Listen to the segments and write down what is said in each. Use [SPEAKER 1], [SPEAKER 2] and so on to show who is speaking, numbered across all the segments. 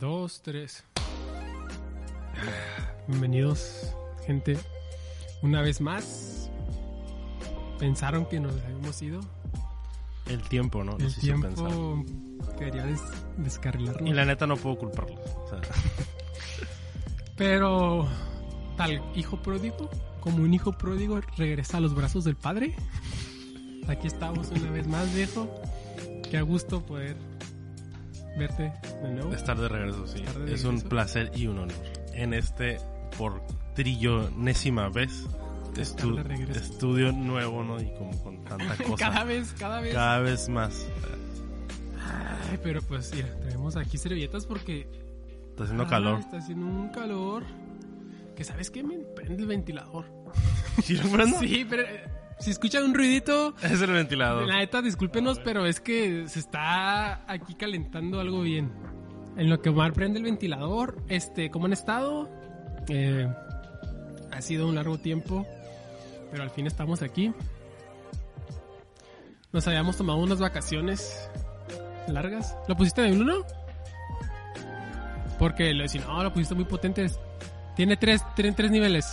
[SPEAKER 1] Dos, tres. Bienvenidos, gente. Una vez más. Pensaron que nos habíamos ido.
[SPEAKER 2] El tiempo, ¿no?
[SPEAKER 1] El
[SPEAKER 2] Nos
[SPEAKER 1] tiempo quería des descarrilarnos.
[SPEAKER 2] Y la neta no puedo culparlos. O sea,
[SPEAKER 1] Pero tal hijo pródigo, como un hijo pródigo, regresa a los brazos del padre. Aquí estamos una vez más, viejo. Qué a gusto poder verte de nuevo.
[SPEAKER 2] estar de regreso, sí.
[SPEAKER 1] De
[SPEAKER 2] Es un
[SPEAKER 1] regreso.
[SPEAKER 2] placer y un honor. En este, por trillonésima vez, estu- estudio nuevo, ¿no? Y como con tanta cosa.
[SPEAKER 1] cada vez, cada vez.
[SPEAKER 2] Cada vez más.
[SPEAKER 1] Ay, pero pues mira, tenemos aquí servilletas porque
[SPEAKER 2] Está haciendo
[SPEAKER 1] Ah,
[SPEAKER 2] calor.
[SPEAKER 1] Está haciendo un calor. Que sabes qué me prende el ventilador.
[SPEAKER 2] ¿Sí lo prendo?
[SPEAKER 1] Sí, pero eh, si escuchan un ruidito,
[SPEAKER 2] Es el ventilador.
[SPEAKER 1] la neta, discúlpenos, pero es que se está aquí calentando algo bien. En lo que Omar prende el ventilador, este, ¿cómo han estado? Eh, ha sido un largo tiempo, pero al fin estamos aquí. Nos habíamos tomado unas vacaciones largas. ¿Lo pusiste en uno? Porque lo decían, no, lo pusiste muy potente. Tiene tres, tiene tres niveles.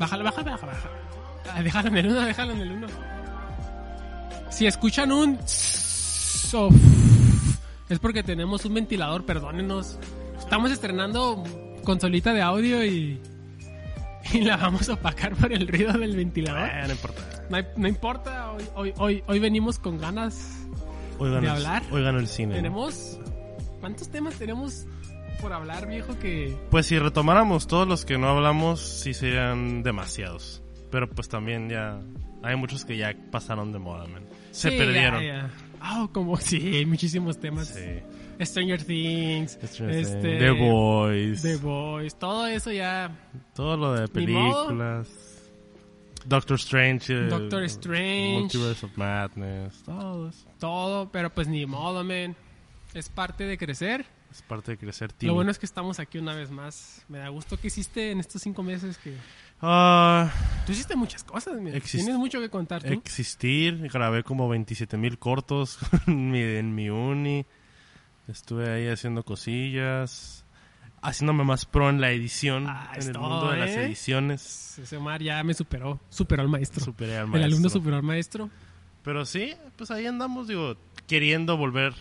[SPEAKER 1] Bájalo, bájalo, bájalo, bájalo. Ah, Déjalo en el uno, déjalo en el uno. Si escuchan un... sof, es porque tenemos un ventilador, perdónenos. Estamos estrenando consolita de audio y... Y la vamos a opacar por el ruido del ventilador.
[SPEAKER 2] Eh, no importa.
[SPEAKER 1] No, importa, hoy, hoy, hoy, hoy venimos con ganas.
[SPEAKER 2] Hoy ganó,
[SPEAKER 1] ¿De hablar?
[SPEAKER 2] hoy ganó el cine.
[SPEAKER 1] Tenemos... ¿Cuántos temas tenemos por hablar, viejo? Que...
[SPEAKER 2] Pues si retomáramos todos los que no hablamos, sí serían demasiados. Pero pues también ya hay muchos que ya pasaron de moda, man. Se
[SPEAKER 1] Sí,
[SPEAKER 2] perdieron.
[SPEAKER 1] Ah, como sí, hay muchísimos temas.
[SPEAKER 2] Sí.
[SPEAKER 1] Stranger Things,
[SPEAKER 2] Stranger
[SPEAKER 1] este,
[SPEAKER 2] Things, The Boys.
[SPEAKER 1] The Boys, todo eso ya.
[SPEAKER 2] Todo lo de películas. Doctor Strange. eh,
[SPEAKER 1] Doctor Strange.
[SPEAKER 2] Multiverse of Madness. Todo eso.
[SPEAKER 1] Todo, pero pues ni modo, man. Es parte de crecer.
[SPEAKER 2] Es parte de crecer,
[SPEAKER 1] Lo
[SPEAKER 2] Timmy.
[SPEAKER 1] bueno es que estamos aquí una vez más. Me da gusto que hiciste en estos cinco meses que...
[SPEAKER 2] Ah,
[SPEAKER 1] Tú hiciste muchas cosas, Tienes mucho que contar, ¿tú?
[SPEAKER 2] existir. Grabé como 27 mil cortos en mi, en mi uni. Estuve ahí haciendo cosillas. Haciéndome más pro en la edición.
[SPEAKER 1] Ah,
[SPEAKER 2] en el
[SPEAKER 1] todo,
[SPEAKER 2] mundo de las
[SPEAKER 1] ¿eh?
[SPEAKER 2] ediciones.
[SPEAKER 1] Ese Omar ya me superó. Superó al maestro.
[SPEAKER 2] Superé al
[SPEAKER 1] El
[SPEAKER 2] maestro.
[SPEAKER 1] alumno superó al maestro.
[SPEAKER 2] Pero sí, pues ahí andamos, digo, queriendo volver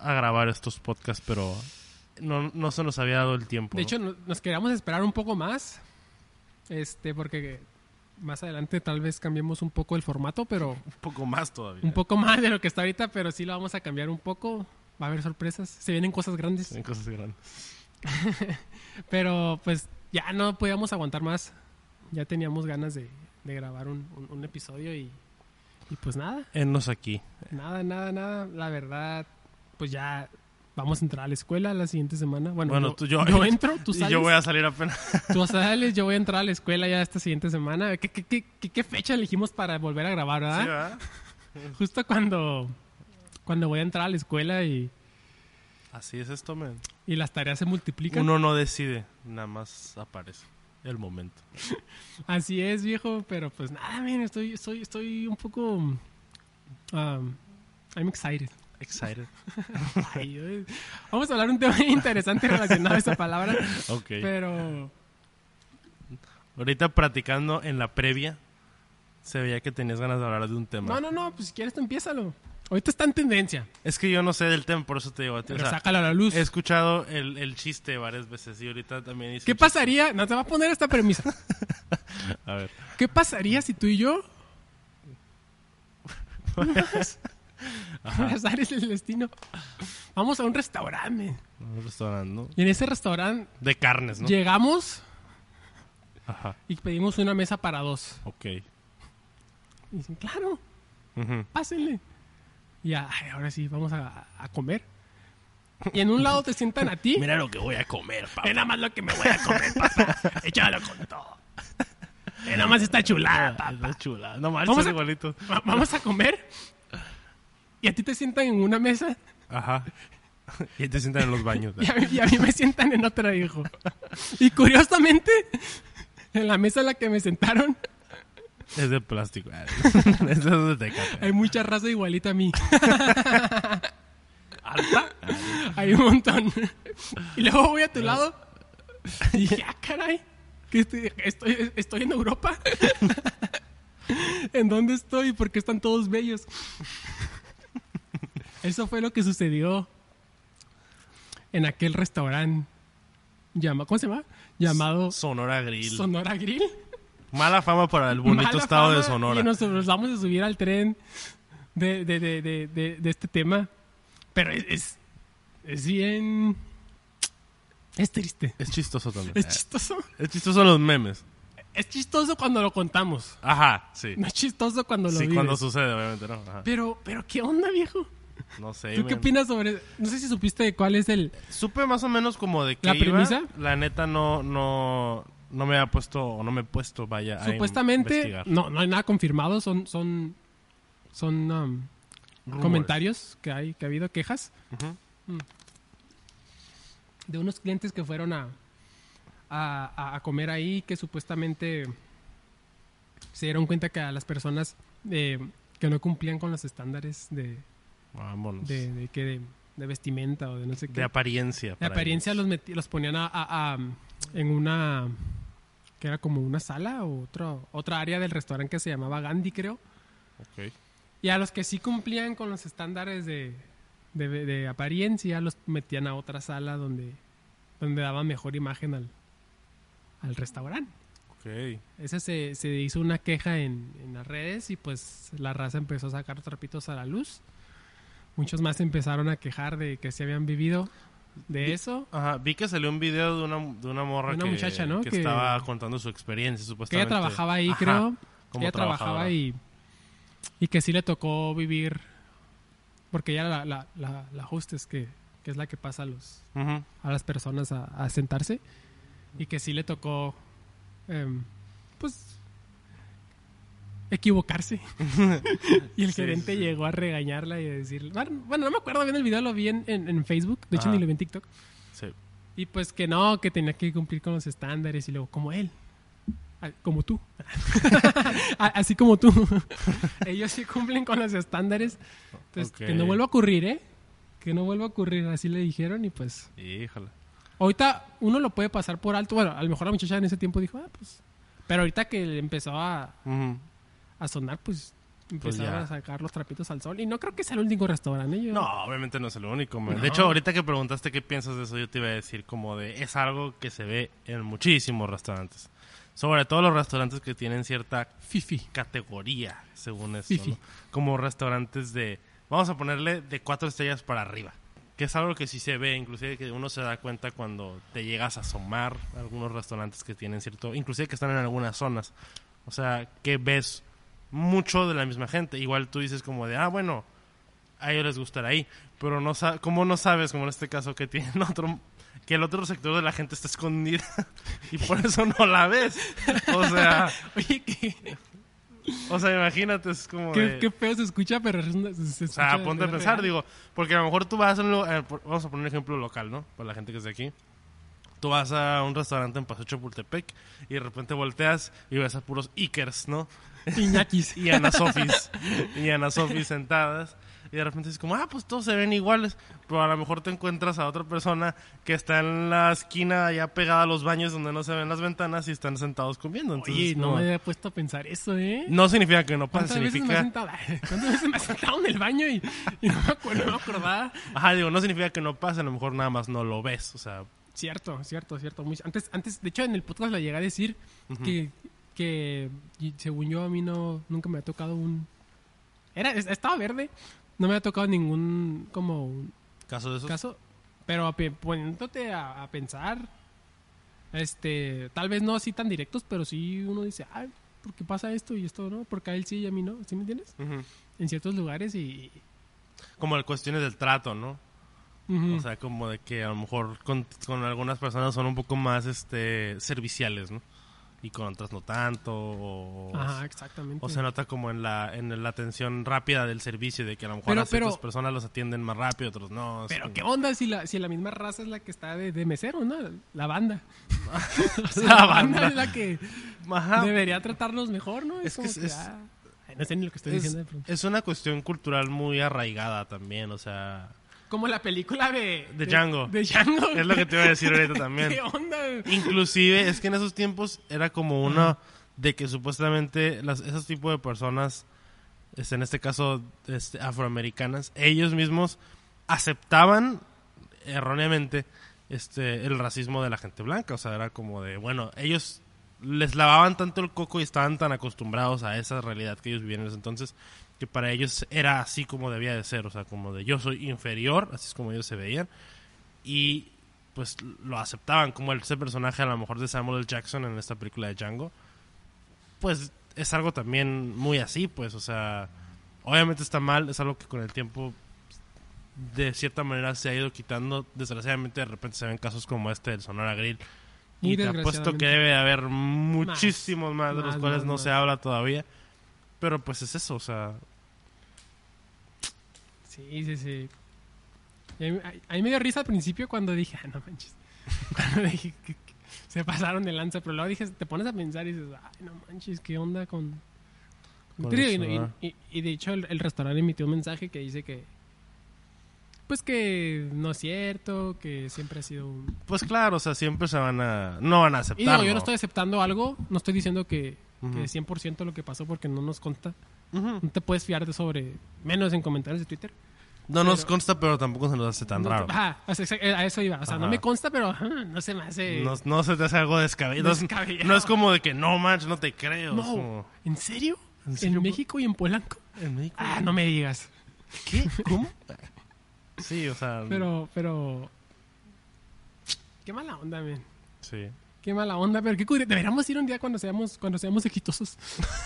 [SPEAKER 2] a grabar estos podcasts, pero no, no se nos había dado el tiempo.
[SPEAKER 1] De
[SPEAKER 2] ¿no?
[SPEAKER 1] hecho, no- nos queríamos esperar un poco más. Este, porque más adelante tal vez cambiemos un poco el formato, pero
[SPEAKER 2] un poco más todavía.
[SPEAKER 1] un poco más de lo que está ahorita, pero sí lo vamos a cambiar un poco. Va a haber sorpresas, se vienen cosas grandes.
[SPEAKER 2] En cosas grandes.
[SPEAKER 1] Pero pues ya no podíamos aguantar más. Ya teníamos ganas de, de grabar un, un- un episodio y, y pues nada,
[SPEAKER 2] Enos aquí.
[SPEAKER 1] nada, nada, nada. La verdad, pues ya vamos a entrar a la escuela la siguiente semana. Bueno,
[SPEAKER 2] Bueno,
[SPEAKER 1] yo,
[SPEAKER 2] tú- yo-
[SPEAKER 1] yo entro, tú
[SPEAKER 2] Y
[SPEAKER 1] sales.
[SPEAKER 2] yo voy a salir apenas.
[SPEAKER 1] Tú sales, yo voy a entrar a la escuela ya esta siguiente semana. ¿Qué, qué, qué, qué- qué fecha elegimos para volver a grabar, verdad?
[SPEAKER 2] Sí, ¿verdad?
[SPEAKER 1] Justo cuando, cuando voy a entrar a la escuela y,
[SPEAKER 2] Así es esto, men.
[SPEAKER 1] y las tareas se multiplican.
[SPEAKER 2] Uno no decide, nada más aparece el momento.
[SPEAKER 1] Así es, viejo, pero pues nada, man, estoy, estoy, estoy un poco... um, I'm excited.
[SPEAKER 2] Excited.
[SPEAKER 1] Ay, vamos a hablar un tema interesante relacionado a esa palabra,
[SPEAKER 2] Ok.
[SPEAKER 1] pero...
[SPEAKER 2] Ahorita practicando en la previa, se veía que tenías ganas de hablar de un tema.
[SPEAKER 1] No, no, no, pues si quieres tú empiézalo. Ahorita está en tendencia,
[SPEAKER 2] Es que yo no sé del tema, por eso te digo a ti. O
[SPEAKER 1] pero
[SPEAKER 2] sea,
[SPEAKER 1] sácalo a la luz.
[SPEAKER 2] he escuchado el, el chiste varias veces y ahorita también hice
[SPEAKER 1] ¿Qué pasaría? No, te va a poner esta premisa.
[SPEAKER 2] A ver.
[SPEAKER 1] ¿Qué pasaría si tú y yo... Azar es el destino. Vamos a un restaurante.
[SPEAKER 2] Un restaurante, ¿no?
[SPEAKER 1] Y en ese restaurante
[SPEAKER 2] De carnes, ¿no?
[SPEAKER 1] llegamos
[SPEAKER 2] Ajá.
[SPEAKER 1] y pedimos una mesa para dos.
[SPEAKER 2] Ok.
[SPEAKER 1] Y dicen, claro,
[SPEAKER 2] Ujú.
[SPEAKER 1] pásenle. Y ya, ay, ahora sí, vamos a, a comer. Y en un lado te sientan a ti.
[SPEAKER 2] Mira lo que voy a comer, papá.
[SPEAKER 1] Es nada más lo que me voy a comer, papá. Échalo con todo. Es nada más está chulada, papá.
[SPEAKER 2] Es chula. No manches,
[SPEAKER 1] Vamos a-
[SPEAKER 2] igualito.
[SPEAKER 1] Va- Vamos a comer. Y a ti te sientan en una mesa.
[SPEAKER 2] Ajá. Y te sientan en los baños.
[SPEAKER 1] Y a, mí, y a mí me sientan en otra, hijo. Y curiosamente, en la mesa en la que me sentaron,
[SPEAKER 2] Es de plástico. Eso es de
[SPEAKER 1] hay mucha raza igualita a mí.
[SPEAKER 2] ¿Alta?
[SPEAKER 1] Hay un montón. Y luego voy a tu lado. Y dije, ah, caray. que estoy, estoy, estoy en Europa. ¿En dónde estoy? Porque están todos bellos. Eso fue lo que sucedió en aquel restaurante. Llama, ¿Cómo se llama? Llamado
[SPEAKER 2] Sonora Grill.
[SPEAKER 1] Sonora Grill.
[SPEAKER 2] Mala fama para el bonito
[SPEAKER 1] Mala
[SPEAKER 2] estado de Sonora.
[SPEAKER 1] Y nos nos vamos a subir al tren de, de, de, de, de- de este tema. Pero es, es, es bien... Es triste.
[SPEAKER 2] Es chistoso también.
[SPEAKER 1] Es chistoso.
[SPEAKER 2] Es chistoso los memes.
[SPEAKER 1] Es chistoso cuando lo contamos.
[SPEAKER 2] Ajá, sí.
[SPEAKER 1] No es chistoso cuando lo
[SPEAKER 2] Sí,
[SPEAKER 1] vives.
[SPEAKER 2] cuando sucede, obviamente, ¿no? Ajá.
[SPEAKER 1] Pero, pero, ¿qué onda, viejo?
[SPEAKER 2] No sé.
[SPEAKER 1] ¿Tú qué opinas sobre...? No sé si supiste cuál es el...
[SPEAKER 2] Supe más o menos como de qué
[SPEAKER 1] ¿La
[SPEAKER 2] iba.
[SPEAKER 1] premisa?
[SPEAKER 2] La neta no, no, no me ha puesto, o no me he puesto, vaya, a
[SPEAKER 1] Supuestamente...
[SPEAKER 2] investigar.
[SPEAKER 1] No, no hay nada confirmado. Son... Son, son um, comentarios que hay, que ha habido quejas.
[SPEAKER 2] Ujú.
[SPEAKER 1] de unos clientes que fueron a, a, a- a comer ahí que supuestamente se dieron cuenta que a las personas eh, que no cumplían con los estándares de,
[SPEAKER 2] Vámonos.
[SPEAKER 1] de, de, que de, de vestimenta o de no sé qué.
[SPEAKER 2] De apariencia.
[SPEAKER 1] de apariencia
[SPEAKER 2] ellos.
[SPEAKER 1] los, meti- los ponían a, a- a- en una que era como una sala o otro, otra área del restaurante que se llamaba Gandhi creo
[SPEAKER 2] Ok.
[SPEAKER 1] y a los que sí cumplían con los estándares de, de, de apariencia, los metían a otra sala donde, donde daban mejor imagen al, al restaurante.
[SPEAKER 2] Ok.
[SPEAKER 1] Esa se, se hizo una queja en, en las redes y pues la raza empezó a sacar trapitos a la luz. Muchos más empezaron a quejar de que se habían vivido de eso.
[SPEAKER 2] Ajá, vi que salió un video de una, de una morra
[SPEAKER 1] Una
[SPEAKER 2] que,
[SPEAKER 1] muchacha, ¿no?
[SPEAKER 2] que
[SPEAKER 1] Que-
[SPEAKER 2] estaba contando su experiencia,
[SPEAKER 1] Que
[SPEAKER 2] supuestamente.
[SPEAKER 1] ella trabajaba ahí,
[SPEAKER 2] Ajá,
[SPEAKER 1] creo.
[SPEAKER 2] como
[SPEAKER 1] Ella trabajaba y, y que sí le tocó vivir, porque ella era la, la, la, la hostess que, que es la que pasa a, los, a las personas a, a sentarse y que sí le tocó, em, pues, equivocarse. y el
[SPEAKER 2] Sí,
[SPEAKER 1] gerente
[SPEAKER 2] sí,
[SPEAKER 1] llegó a regañarla y a decirle, bueno, no me acuerdo bien el video, lo vi en, en, en Facebook, de hecho ni lo vi en TikTok.
[SPEAKER 2] Sí.
[SPEAKER 1] Y pues que no, que tenía que cumplir con los estándares y luego como él. Como tú. Así como tú. Ellos sí cumplen con los estándares. Entonces, que no vuelva a ocurrir, ¿eh? Que no vuelva a ocurrir. Así le dijeron y pues...
[SPEAKER 2] Híjole.
[SPEAKER 1] Ahorita uno lo puede pasar por alto. Bueno, a lo mejor la muchacha en ese tiempo dijo, ah, pues... Pero ahorita que empezó a. a sonar, pues... Empezaron
[SPEAKER 2] ya.
[SPEAKER 1] a sacar los trapitos al sol. Y no creo que sea el único restaurante. ¿eh? Yo-
[SPEAKER 2] No, obviamente no es el único.
[SPEAKER 1] No.
[SPEAKER 2] De hecho, ahorita que preguntaste qué piensas de eso, yo te iba a decir como de... Es algo que se ve en muchísimos restaurantes. Sobre todo los restaurantes que tienen cierta
[SPEAKER 1] Fifi.
[SPEAKER 2] categoría, según eso.
[SPEAKER 1] Fifi.
[SPEAKER 2] ¿no? Como restaurantes de, vamos a ponerle de cuatro estrellas para arriba. Que es algo que sí se ve, inclusive que uno se da cuenta cuando te llegas a asomar a algunos restaurantes que tienen cierto, inclusive que están en algunas zonas. O sea, que ves mucho de la misma gente. Igual tú dices como de, ah, bueno, a ellos les gustará ahí. Pero no como no sabes, como en este caso, que tienen otro que el otro sector de la gente está escondida y por eso no la ves. O sea,
[SPEAKER 1] Oye, qué,
[SPEAKER 2] o sea, imagínate, es como
[SPEAKER 1] qué,
[SPEAKER 2] de...
[SPEAKER 1] qué feo se escucha, pero se, se
[SPEAKER 2] o sea,
[SPEAKER 1] escucha
[SPEAKER 2] ponte a pensar,
[SPEAKER 1] real.
[SPEAKER 2] digo, porque a lo mejor tú vas a un lugar, eh, vamos a poner un ejemplo local, ¿no? Para la gente que es de aquí. Tú vas a un restaurante en Paseo Chapultepec y de repente volteas y ves a puros Ikers, ¿no?
[SPEAKER 1] Iñakis.
[SPEAKER 2] y Ana Sofis y Ana Sofis sentadas y de repente es como ah pues todos se ven iguales pero a lo mejor te encuentras a otra persona que está en la esquina ya pegada a los baños donde no se ven las ventanas y están sentados comiendo entonces
[SPEAKER 1] Oye, no
[SPEAKER 2] como-
[SPEAKER 1] me había puesto a pensar eso, ¿eh?
[SPEAKER 2] no significa que no pase
[SPEAKER 1] ¿Cuántas veces, me he
[SPEAKER 2] significa
[SPEAKER 1] sentado, ¿Cuántas veces me he sentado en el baño y, y no, me acuerdo, no me acordaba?
[SPEAKER 2] ajá digo no significa que no pase a lo mejor nada más no lo ves o sea
[SPEAKER 1] Cierto, cierto, cierto. Muy- antes, antes, de hecho, en el podcast le llegué a decir que, que, según yo, a mí no, nunca me ha tocado un... Era, es- estaba verde, no me ha tocado ningún, como, un
[SPEAKER 2] caso de esos
[SPEAKER 1] caso, pero poniéndote a, a pensar, este, tal vez no así tan directos, pero sí uno dice, ay, ¿por qué pasa esto y esto no? Porque a él sí y a mí no, ¿sí me entiendes? En ciertos lugares y
[SPEAKER 2] como cuestiones del trato, ¿no? O sea, como de que a lo mejor con, con algunas personas son un poco más este serviciales, ¿no? Y con otras no tanto. O,
[SPEAKER 1] Ajá, exactamente.
[SPEAKER 2] o se nota como en la, en la atención rápida del servicio, de que a lo mejor
[SPEAKER 1] Pero-
[SPEAKER 2] a ciertas
[SPEAKER 1] pero-
[SPEAKER 2] personas los atienden más rápido, otros no. es
[SPEAKER 1] Pero
[SPEAKER 2] como-
[SPEAKER 1] qué onda si la, si la misma raza es la que está de, de mesero, ¿no? La banda. O sea,
[SPEAKER 2] La
[SPEAKER 1] la banda
[SPEAKER 2] banda.
[SPEAKER 1] es la que
[SPEAKER 2] Ajá.
[SPEAKER 1] debería tratarlos mejor, ¿no?
[SPEAKER 2] Es que
[SPEAKER 1] como
[SPEAKER 2] es- es-
[SPEAKER 1] ah, no sé ni lo que estoy
[SPEAKER 2] Es,
[SPEAKER 1] diciendo de pronto.
[SPEAKER 2] es una cuestión cultural muy arraigada también, o sea,
[SPEAKER 1] Como la película de...
[SPEAKER 2] De Django.
[SPEAKER 1] De Django.
[SPEAKER 2] es lo que te iba a decir ahorita también.
[SPEAKER 1] ¿Qué onda?
[SPEAKER 2] Inclusive, es que en esos tiempos era como una de que supuestamente las, esos tipos de personas, este, en este caso este, afroamericanas, ellos mismos aceptaban erróneamente este, el racismo de la gente blanca. O sea, era como de, bueno, ellos les lavaban tanto el coco y estaban tan acostumbrados a esa realidad que ellos vivían en ese entonces, que para ellos era así como debía de ser. O sea, como de yo soy inferior, así es como ellos se veían. Y pues lo aceptaban como ese personaje a lo mejor de Samuel L. Jackson en esta película de Django pues es algo también muy así pues o sea obviamente está mal es algo que con el tiempo de cierta manera se ha ido quitando desgraciadamente de repente se ven casos como este del Sonora Grill
[SPEAKER 1] Muy
[SPEAKER 2] y te apuesto que debe haber muchísimos más, de los
[SPEAKER 1] más,
[SPEAKER 2] cuales
[SPEAKER 1] más,
[SPEAKER 2] no se habla todavía pero pues es eso o sea
[SPEAKER 1] Sí, sí, sí. Y a, mí, a- mí me dio risa al principio cuando dije, ah, no manches. Cuando dije que, que se pasaron de lanza, pero luego dije, te pones a pensar y dices, ay, no manches, ¿qué onda con...?
[SPEAKER 2] Con
[SPEAKER 1] Pero,
[SPEAKER 2] eso,
[SPEAKER 1] y, y- y- y de hecho el, el restaurante emitió un mensaje que dice que... Pues que no es cierto, que siempre ha sido un...
[SPEAKER 2] pues claro o sea siempre se van a no van a
[SPEAKER 1] Y
[SPEAKER 2] aceptar
[SPEAKER 1] digo, yo no estoy aceptando algo, no estoy diciendo que,
[SPEAKER 2] Ujú.
[SPEAKER 1] que 100% lo que pasó porque no nos consta. No te puedes fiar de sobre, menos en comentarios de Twitter.
[SPEAKER 2] no nos consta pero tampoco se nos hace tan
[SPEAKER 1] No
[SPEAKER 2] raro
[SPEAKER 1] ajá, exa- a eso iba. O sea, no me consta, pero ajá, no se me hace...
[SPEAKER 2] No, no se te hace algo descabellado.
[SPEAKER 1] Descabellado.
[SPEAKER 2] No es como de que no, manches, no te creo.
[SPEAKER 1] No,
[SPEAKER 2] como,
[SPEAKER 1] ¿en serio?
[SPEAKER 2] ¿En.
[SPEAKER 1] México y en Polanco?
[SPEAKER 2] ¿en México?
[SPEAKER 1] Ah, no me digas.
[SPEAKER 2] ¿Qué? ¿Cómo? Sí, o sea.
[SPEAKER 1] Pero, pero... Qué mala onda, men.
[SPEAKER 2] Sí.
[SPEAKER 1] Qué mala onda, pero qué curioso. Deberíamos ir un día cuando seamos, cuando seamos exitosos.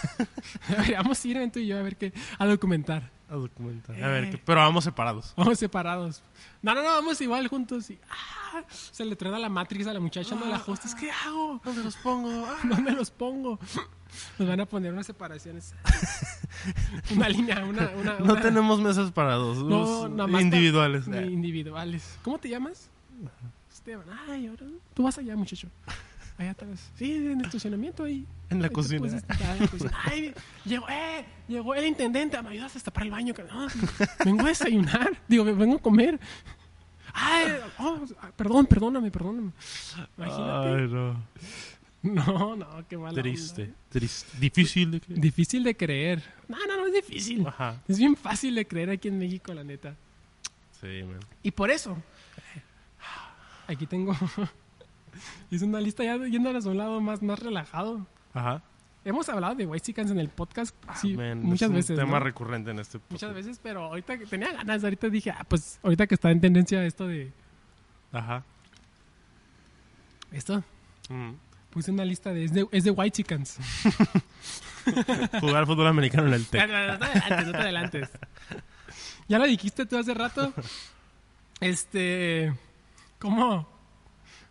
[SPEAKER 1] Deberíamos ir, tú y yo, a ver qué... A documentar.
[SPEAKER 2] A documentar. A ver,
[SPEAKER 1] Eh.
[SPEAKER 2] que- pero vamos separados.
[SPEAKER 1] Vamos separados. No, no, no, vamos igual juntos. Y, ah, se le truena la Matrix a la muchacha, no la hostes. ¿Qué hago?
[SPEAKER 2] ¿Dónde los pongo? Ah.
[SPEAKER 1] ¿Dónde los pongo? Nos van a poner unas separaciones. una línea, una... una,
[SPEAKER 2] No
[SPEAKER 1] una-
[SPEAKER 2] tenemos mesas para dos.
[SPEAKER 1] No,
[SPEAKER 2] individuales.
[SPEAKER 1] pa- individuales. ¿Cómo te llamas? Esteban. Ay, ahora tú vas allá, muchacho. Allá atrás. Sí, en el estacionamiento ahí.
[SPEAKER 2] En la
[SPEAKER 1] Ahí
[SPEAKER 2] cocina.
[SPEAKER 1] puedes estar en la cocina. Ay, llegó, eh, llegó el intendente. ¿Me ayudas a destapar el baño? No, vengo a desayunar. Digo, vengo a comer. Ay, oh, perdón, perdóname, perdóname. Imagínate.
[SPEAKER 2] Ay, no.
[SPEAKER 1] No, no, qué mala onda.
[SPEAKER 2] Triste. Triste. Difícil de creer.
[SPEAKER 1] Difícil de creer. No, no, no es difícil.
[SPEAKER 2] Ajá.
[SPEAKER 1] Es bien fácil de creer aquí en México, la neta.
[SPEAKER 2] Sí, man.
[SPEAKER 1] Y por eso, aquí tengo. Hice una lista ya yéndonos a un lado más, más relajado.
[SPEAKER 2] Ajá.
[SPEAKER 1] Hemos hablado de White Chickens en el podcast sí,
[SPEAKER 2] Man,
[SPEAKER 1] muchas
[SPEAKER 2] es un
[SPEAKER 1] veces.
[SPEAKER 2] tema
[SPEAKER 1] ¿no?
[SPEAKER 2] recurrente en este podcast.
[SPEAKER 1] Muchas veces, pero ahorita que tenía ganas, ahorita dije, ah, pues ahorita que está en tendencia esto de.
[SPEAKER 2] Ajá.
[SPEAKER 1] Esto,
[SPEAKER 2] Mm.
[SPEAKER 1] puse una lista de. Es de, es de White Chickens.
[SPEAKER 2] Jugar fútbol americano en el
[SPEAKER 1] No,
[SPEAKER 2] TEC.
[SPEAKER 1] no, no te adelantes, no te adelantes. Ya lo dijiste tú hace rato. Este. ¿Cómo?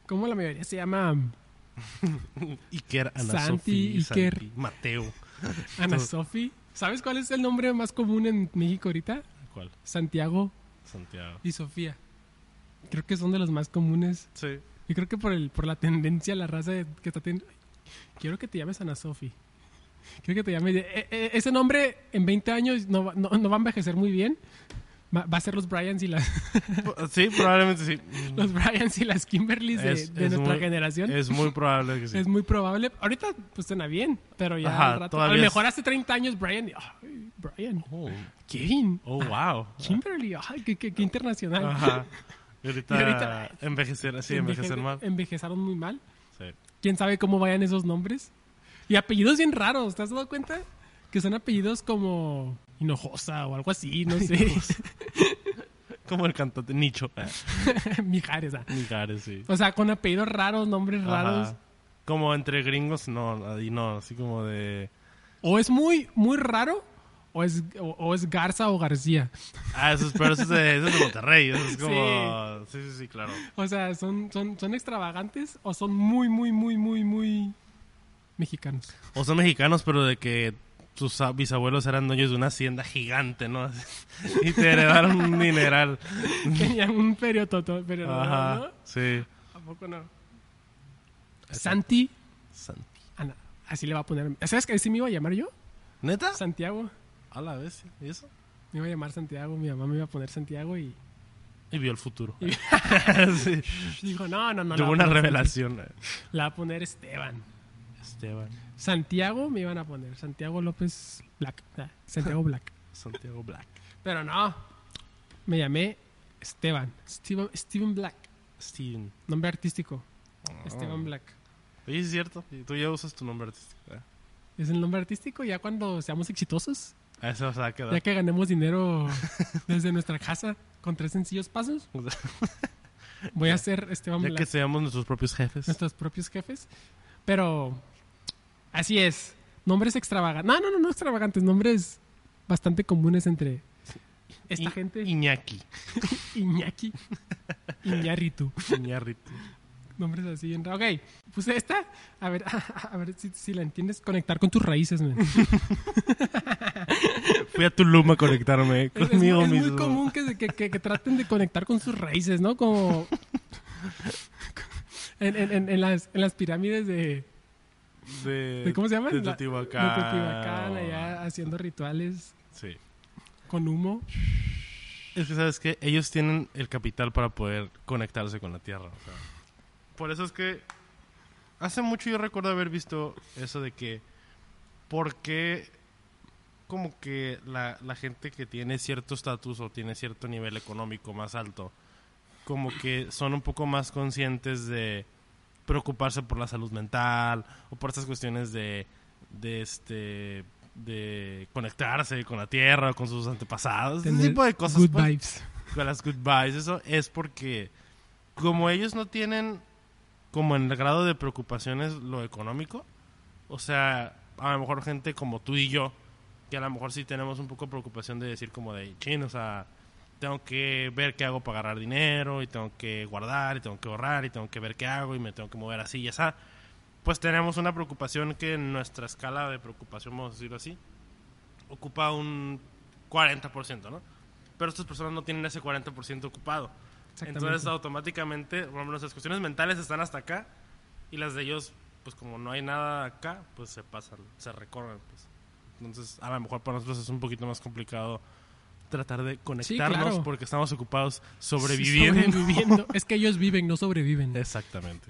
[SPEAKER 1] ¿Cómo la mayoría se llama
[SPEAKER 2] Iker, Ana
[SPEAKER 1] Santi, Iker.
[SPEAKER 2] Santi, Mateo.
[SPEAKER 1] Ana. Sofi? ¿Sabes cuál es el nombre más común en México ahorita?
[SPEAKER 2] ¿Cuál?
[SPEAKER 1] Santiago
[SPEAKER 2] Santiago.
[SPEAKER 1] y Sofía. Creo que son de los más comunes.
[SPEAKER 2] Sí.
[SPEAKER 1] Y creo que por el por la tendencia, la raza que está teniendo. Quiero que te llames Ana Sofi. Quiero que te llames. eh, eh, ese nombre en 20 años no, va- no, no va a envejecer muy bien. Va, va a ser los Bryans y las
[SPEAKER 2] Sí, probablemente sí.
[SPEAKER 1] los Bryans y las Kimberlys de,
[SPEAKER 2] Es-
[SPEAKER 1] de
[SPEAKER 2] es
[SPEAKER 1] nuestra
[SPEAKER 2] muy-
[SPEAKER 1] generación. Es,
[SPEAKER 2] Es muy probable que sí.
[SPEAKER 1] muy probable. Ahorita pues suena bien, pero ya
[SPEAKER 2] Ajá,
[SPEAKER 1] al rato- a lo
[SPEAKER 2] es-
[SPEAKER 1] mejor hace 30 años Brian, ay, Brian,
[SPEAKER 2] Oh,
[SPEAKER 1] Kevin,
[SPEAKER 2] oh, wow.
[SPEAKER 1] Kimberly, ay, qué, qué- qué internacional.
[SPEAKER 2] Ajá. Y ahorita,
[SPEAKER 1] Y ahorita-
[SPEAKER 2] envejecer, sí, envejecer
[SPEAKER 1] Enveje-
[SPEAKER 2] mal.
[SPEAKER 1] Envejezaron muy mal.
[SPEAKER 2] Sí.
[SPEAKER 1] quién sabe cómo vayan esos nombres. Y apellidos bien raros, ¿te has dado cuenta? Que son apellidos como Hinojosa o algo así, no sé.
[SPEAKER 2] Como el cantante Nicho.
[SPEAKER 1] Mijares, ah.
[SPEAKER 2] Mijares, sí.
[SPEAKER 1] O sea, con apellidos raros, nombres raros.
[SPEAKER 2] Como entre gringos, no, ahí no, así como de...
[SPEAKER 1] O es muy, muy raro, o es, o, o es Garza o García.
[SPEAKER 2] Ah, eso es, pero eso es de, eso es de Monterrey. Eso es como. Sí, sí, sí, claro.
[SPEAKER 1] O sea, son, son, son extravagantes o son muy, muy, muy, muy, muy mexicanos.
[SPEAKER 2] O son mexicanos, pero de que tus bisabuelos eran dueños de una hacienda gigante, ¿no? y te heredaron un dineral.
[SPEAKER 1] Tenían un periodo, pero
[SPEAKER 2] Ajá,
[SPEAKER 1] ¿no?
[SPEAKER 2] sí.
[SPEAKER 1] ¿A poco no? Santi,
[SPEAKER 2] Santi.
[SPEAKER 1] Ana, así le va a poner. ¿Sabes que así me iba a llamar yo?
[SPEAKER 2] ¿Neta?
[SPEAKER 1] Santiago.
[SPEAKER 2] A la vez, ¿y eso?
[SPEAKER 1] Me iba a llamar Santiago, mi mamá me iba a poner Santiago y
[SPEAKER 2] Y vio el futuro.
[SPEAKER 1] Y-
[SPEAKER 2] sí.
[SPEAKER 1] dijo, no, no, no.
[SPEAKER 2] Tuvo una
[SPEAKER 1] a poner
[SPEAKER 2] revelación. eh.
[SPEAKER 1] La va a poner Esteban.
[SPEAKER 2] Esteban.
[SPEAKER 1] Santiago me iban a poner. Santiago López Black. Ah, Santiago Black.
[SPEAKER 2] Santiago Black.
[SPEAKER 1] Pero no. Me llamé Esteban. Steven, Steven Black.
[SPEAKER 2] Steven.
[SPEAKER 1] Nombre artístico.
[SPEAKER 2] Ah.
[SPEAKER 1] Esteban Black.
[SPEAKER 2] Oye, es cierto. Tú ya usas tu nombre artístico. ¿eh?
[SPEAKER 1] Es el nombre artístico ya cuando seamos exitosos.
[SPEAKER 2] A eso se va a quedar.
[SPEAKER 1] Ya que ganemos dinero desde nuestra casa con tres sencillos pasos. Voy a ser Esteban
[SPEAKER 2] Ya
[SPEAKER 1] Black.
[SPEAKER 2] que seamos nuestros propios jefes.
[SPEAKER 1] nuestros propios jefes. Pero así es. Nombres extravagantes. No, no, no, no extravagantes. Nombres bastante comunes entre esta
[SPEAKER 2] I-
[SPEAKER 1] gente.
[SPEAKER 2] Iñaki.
[SPEAKER 1] Iñaki. Iñarritu.
[SPEAKER 2] Iñárritu.
[SPEAKER 1] Nombres así. raros. Ok, puse esta. A ver, a ver si, si la entiendes. Conectar con tus raíces, man.
[SPEAKER 2] Fui a Tulum a conectarme
[SPEAKER 1] Es, es
[SPEAKER 2] conmigo
[SPEAKER 1] muy- es muy común que, que- que- que traten de conectar con sus raíces, ¿no? Como en, en- en- en las, en las pirámides de,
[SPEAKER 2] De,
[SPEAKER 1] de- ¿Cómo se llaman?
[SPEAKER 2] De Teotihuacán.
[SPEAKER 1] de Teotihuacán, allá haciendo rituales
[SPEAKER 2] Sí.
[SPEAKER 1] con humo.
[SPEAKER 2] Es que, ¿sabes qué? Ellos tienen el capital para poder conectarse con la Tierra. o sea. por eso es que hace mucho yo recuerdo haber visto eso de que por qué como que la, la gente que tiene cierto estatus o tiene cierto nivel económico más alto, como que son un poco más conscientes de preocuparse por la salud mental o por estas cuestiones de, de este de conectarse con la tierra, con sus antepasados, ese tipo de cosas.
[SPEAKER 1] Good
[SPEAKER 2] pues
[SPEAKER 1] vibes.
[SPEAKER 2] con las goodbyes. Eso es porque, como ellos no tienen, como en el grado de preocupaciones, lo económico, o sea, a lo mejor gente como tú y yo, que a lo mejor sí tenemos un poco de preocupación de decir, como de, chin, o sea, tengo que ver qué hago para ganar dinero, y tengo que guardar, y tengo que ahorrar, y tengo que ver qué hago, y me tengo que mover así y así. Pues tenemos una preocupación que en nuestra escala de preocupación, vamos a decirlo así, ocupa un 40%, ¿no? Pero estas personas no tienen ese 40% ocupado. Entonces, automáticamente, por ejemplo, nuestras cuestiones mentales están hasta acá y las de ellos, pues como no hay nada acá, pues se pasan, se recorren. Pues. Entonces, a lo mejor para nosotros es un poquito más complicado tratar de conectarnos
[SPEAKER 1] claro.
[SPEAKER 2] porque estamos ocupados sobreviviendo.
[SPEAKER 1] Sobreviviendo. es que ellos viven, no sobreviven.
[SPEAKER 2] Exactamente.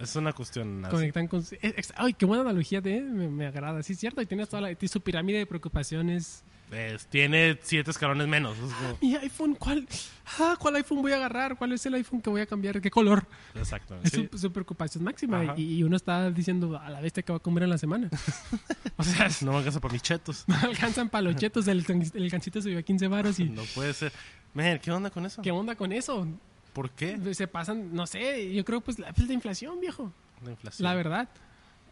[SPEAKER 2] Es una cuestión así.
[SPEAKER 1] Conectan con... es- es- Ay, qué buena analogía, de, me, me agrada. Sí, es cierto. Y tienes toda la, su pirámide de preocupaciones.
[SPEAKER 2] Es- tiene siete escalones menos. es como-
[SPEAKER 1] Mi iPhone, ¿cuál? Ah, ¿cuál iPhone voy a agarrar? ¿Cuál es el iPhone que voy a cambiar? ¿Qué color?
[SPEAKER 2] Exactamente.
[SPEAKER 1] Es
[SPEAKER 2] sí.
[SPEAKER 1] su, su preocupación máxima. Y, y uno está diciendo a la bestia que va a comer en la semana. o sea,
[SPEAKER 2] No me alcanza para mis chetos.
[SPEAKER 1] no alcanzan palochetos. El, gan- el gancito subió a 15 varos y...
[SPEAKER 2] No puede ser. Men, ¿qué onda con eso?
[SPEAKER 1] ¿Qué onda con eso?
[SPEAKER 2] ¿Por qué?
[SPEAKER 1] Se pasan, no sé, yo creo pues la, pues, la inflación, viejo.
[SPEAKER 2] La inflación.
[SPEAKER 1] La verdad.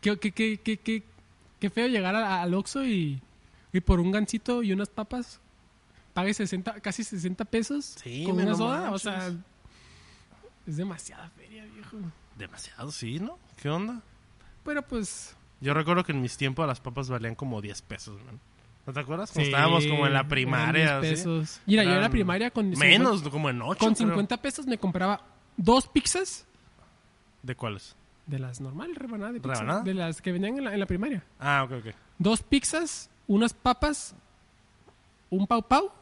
[SPEAKER 1] Qué, qué, qué, qué, qué, qué feo llegar al Oxxo y, y por un gancito y unas papas pague 60, casi 60 pesos
[SPEAKER 2] Sí,
[SPEAKER 1] con una soda. O sea, es demasiada feria, viejo.
[SPEAKER 2] Demasiado, sí, ¿no? ¿Qué onda?
[SPEAKER 1] Pero pues...
[SPEAKER 2] Yo recuerdo que en mis tiempos las papas valían como 10 pesos, man. ¿No te acuerdas?
[SPEAKER 1] Sí,
[SPEAKER 2] estábamos como en la primaria,
[SPEAKER 1] 10
[SPEAKER 2] así.
[SPEAKER 1] pesos. Mira, yo en la primaria con...
[SPEAKER 2] Menos, como en 8.
[SPEAKER 1] Con 50 pesos me compraba dos pizzas
[SPEAKER 2] ¿De cuáles?
[SPEAKER 1] de las normales, rebanada de pizza.
[SPEAKER 2] ¿Rebanada?
[SPEAKER 1] De las que venían en la, en la primaria.
[SPEAKER 2] Ah, ok, ok.
[SPEAKER 1] dos pizzas, unas papas, un pau pau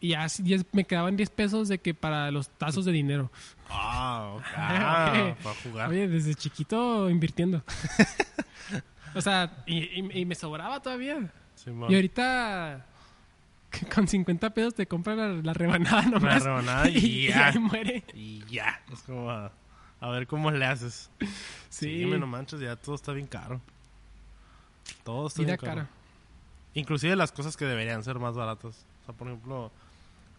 [SPEAKER 1] y así 10 me quedaban 10 pesos de que para los tazos de dinero.
[SPEAKER 2] Ah, ok.
[SPEAKER 1] Oye,
[SPEAKER 2] para jugar.
[SPEAKER 1] Oye, desde chiquito invirtiendo. o sea, y, y- y me sobraba todavía.
[SPEAKER 2] Simón.
[SPEAKER 1] Y ahorita con 50 pesos te compran la, la rebanada
[SPEAKER 2] La
[SPEAKER 1] nomás.
[SPEAKER 2] rebanada y ya.
[SPEAKER 1] muere.
[SPEAKER 2] Y ya. Es como a, a ver cómo le haces.
[SPEAKER 1] Sí,
[SPEAKER 2] Sí, me no manches, ya todo está bien caro. Todo está bien caro.
[SPEAKER 1] cara.
[SPEAKER 2] Inclusive las cosas que deberían ser más baratas. O sea, por ejemplo,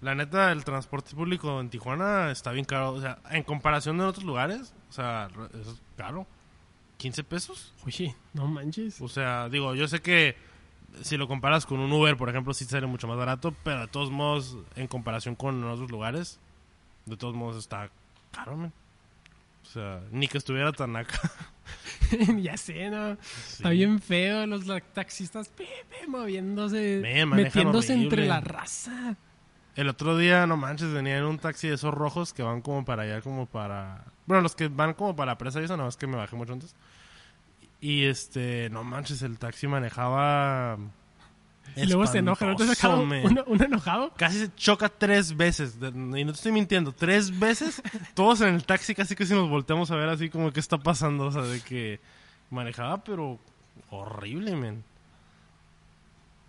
[SPEAKER 2] la neta, el transporte público en Tijuana está bien caro. O sea, en comparación de otros lugares, o sea, es caro. ¿15 pesos?
[SPEAKER 1] Oye, no manches.
[SPEAKER 2] O sea, digo, yo sé que si lo comparas con un Uber, por ejemplo, sí sale mucho más barato, pero de todos modos, en comparación con otros lugares, de todos modos está caro, man. O sea, ni que estuviera tan acá.
[SPEAKER 1] ya sé, ¿no? Está bien feo los taxistas pepe, moviéndose, metiéndose
[SPEAKER 2] horrible.
[SPEAKER 1] entre la raza.
[SPEAKER 2] El otro día, no manches, venía en un taxi de esos rojos que van como para allá, como para... Bueno, los que van como para presa y eso, nada más que me bajé mucho antes. Y este, no manches, el taxi manejaba...
[SPEAKER 1] Y luego se enoja, ¿no
[SPEAKER 2] espantoso, man.
[SPEAKER 1] uno, uno enojado?
[SPEAKER 2] Casi se choca tres veces. Y no te estoy mintiendo, tres veces. Todos en el taxi casi que si nos volteamos a ver así como qué está pasando. O sea, de que manejaba, pero horrible, men.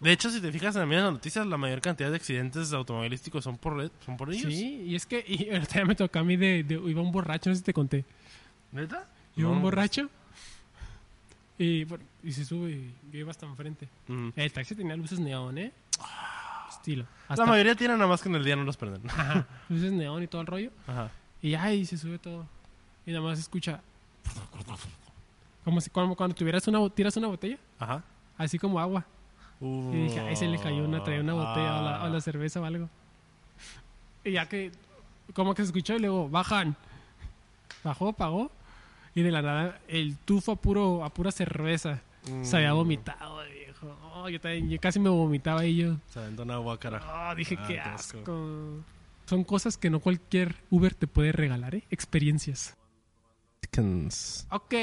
[SPEAKER 2] De hecho, si te fijas en las noticias, la mayor cantidad de accidentes automovilísticos son por, son por ellos.
[SPEAKER 1] Sí, y es que y ahorita ya me tocó a mí de, de- Iba un borracho, no sé si te conté.
[SPEAKER 2] ¿Neta?
[SPEAKER 1] Iba
[SPEAKER 2] No,
[SPEAKER 1] un borracho y, bueno, y se sube y yo iba hasta enfrente.
[SPEAKER 2] Mm.
[SPEAKER 1] El taxi tenía luces neón, ¿eh? Estilo.
[SPEAKER 2] La mayoría tienen nada más que en el día no los prenden.
[SPEAKER 1] Ajá, luces neón y todo el rollo.
[SPEAKER 2] Ajá.
[SPEAKER 1] Y ay, se sube todo. Y nada más se escucha. Como si cuando, cuando tuvieras una, tiras una botella,
[SPEAKER 2] Ajá.
[SPEAKER 1] así como agua. Y dije, ahí se le cayó una, traía una botella o, la, o la cerveza o algo. Y ya que, como que se escuchó y luego, bajan. Bajó, pagó. Y de la nada, el tufo a, puro, a pura cerveza. Se había
[SPEAKER 2] Mm.
[SPEAKER 1] vomitado, viejo. Oh, yo, también, yo casi me vomitaba y yo.
[SPEAKER 2] Se aventó una guacara.
[SPEAKER 1] Oh, dije,
[SPEAKER 2] Ah,
[SPEAKER 1] qué
[SPEAKER 2] asco.
[SPEAKER 1] asco. Son cosas que no cualquier Uber te puede regalar, ¿eh? Experiencias. Ok.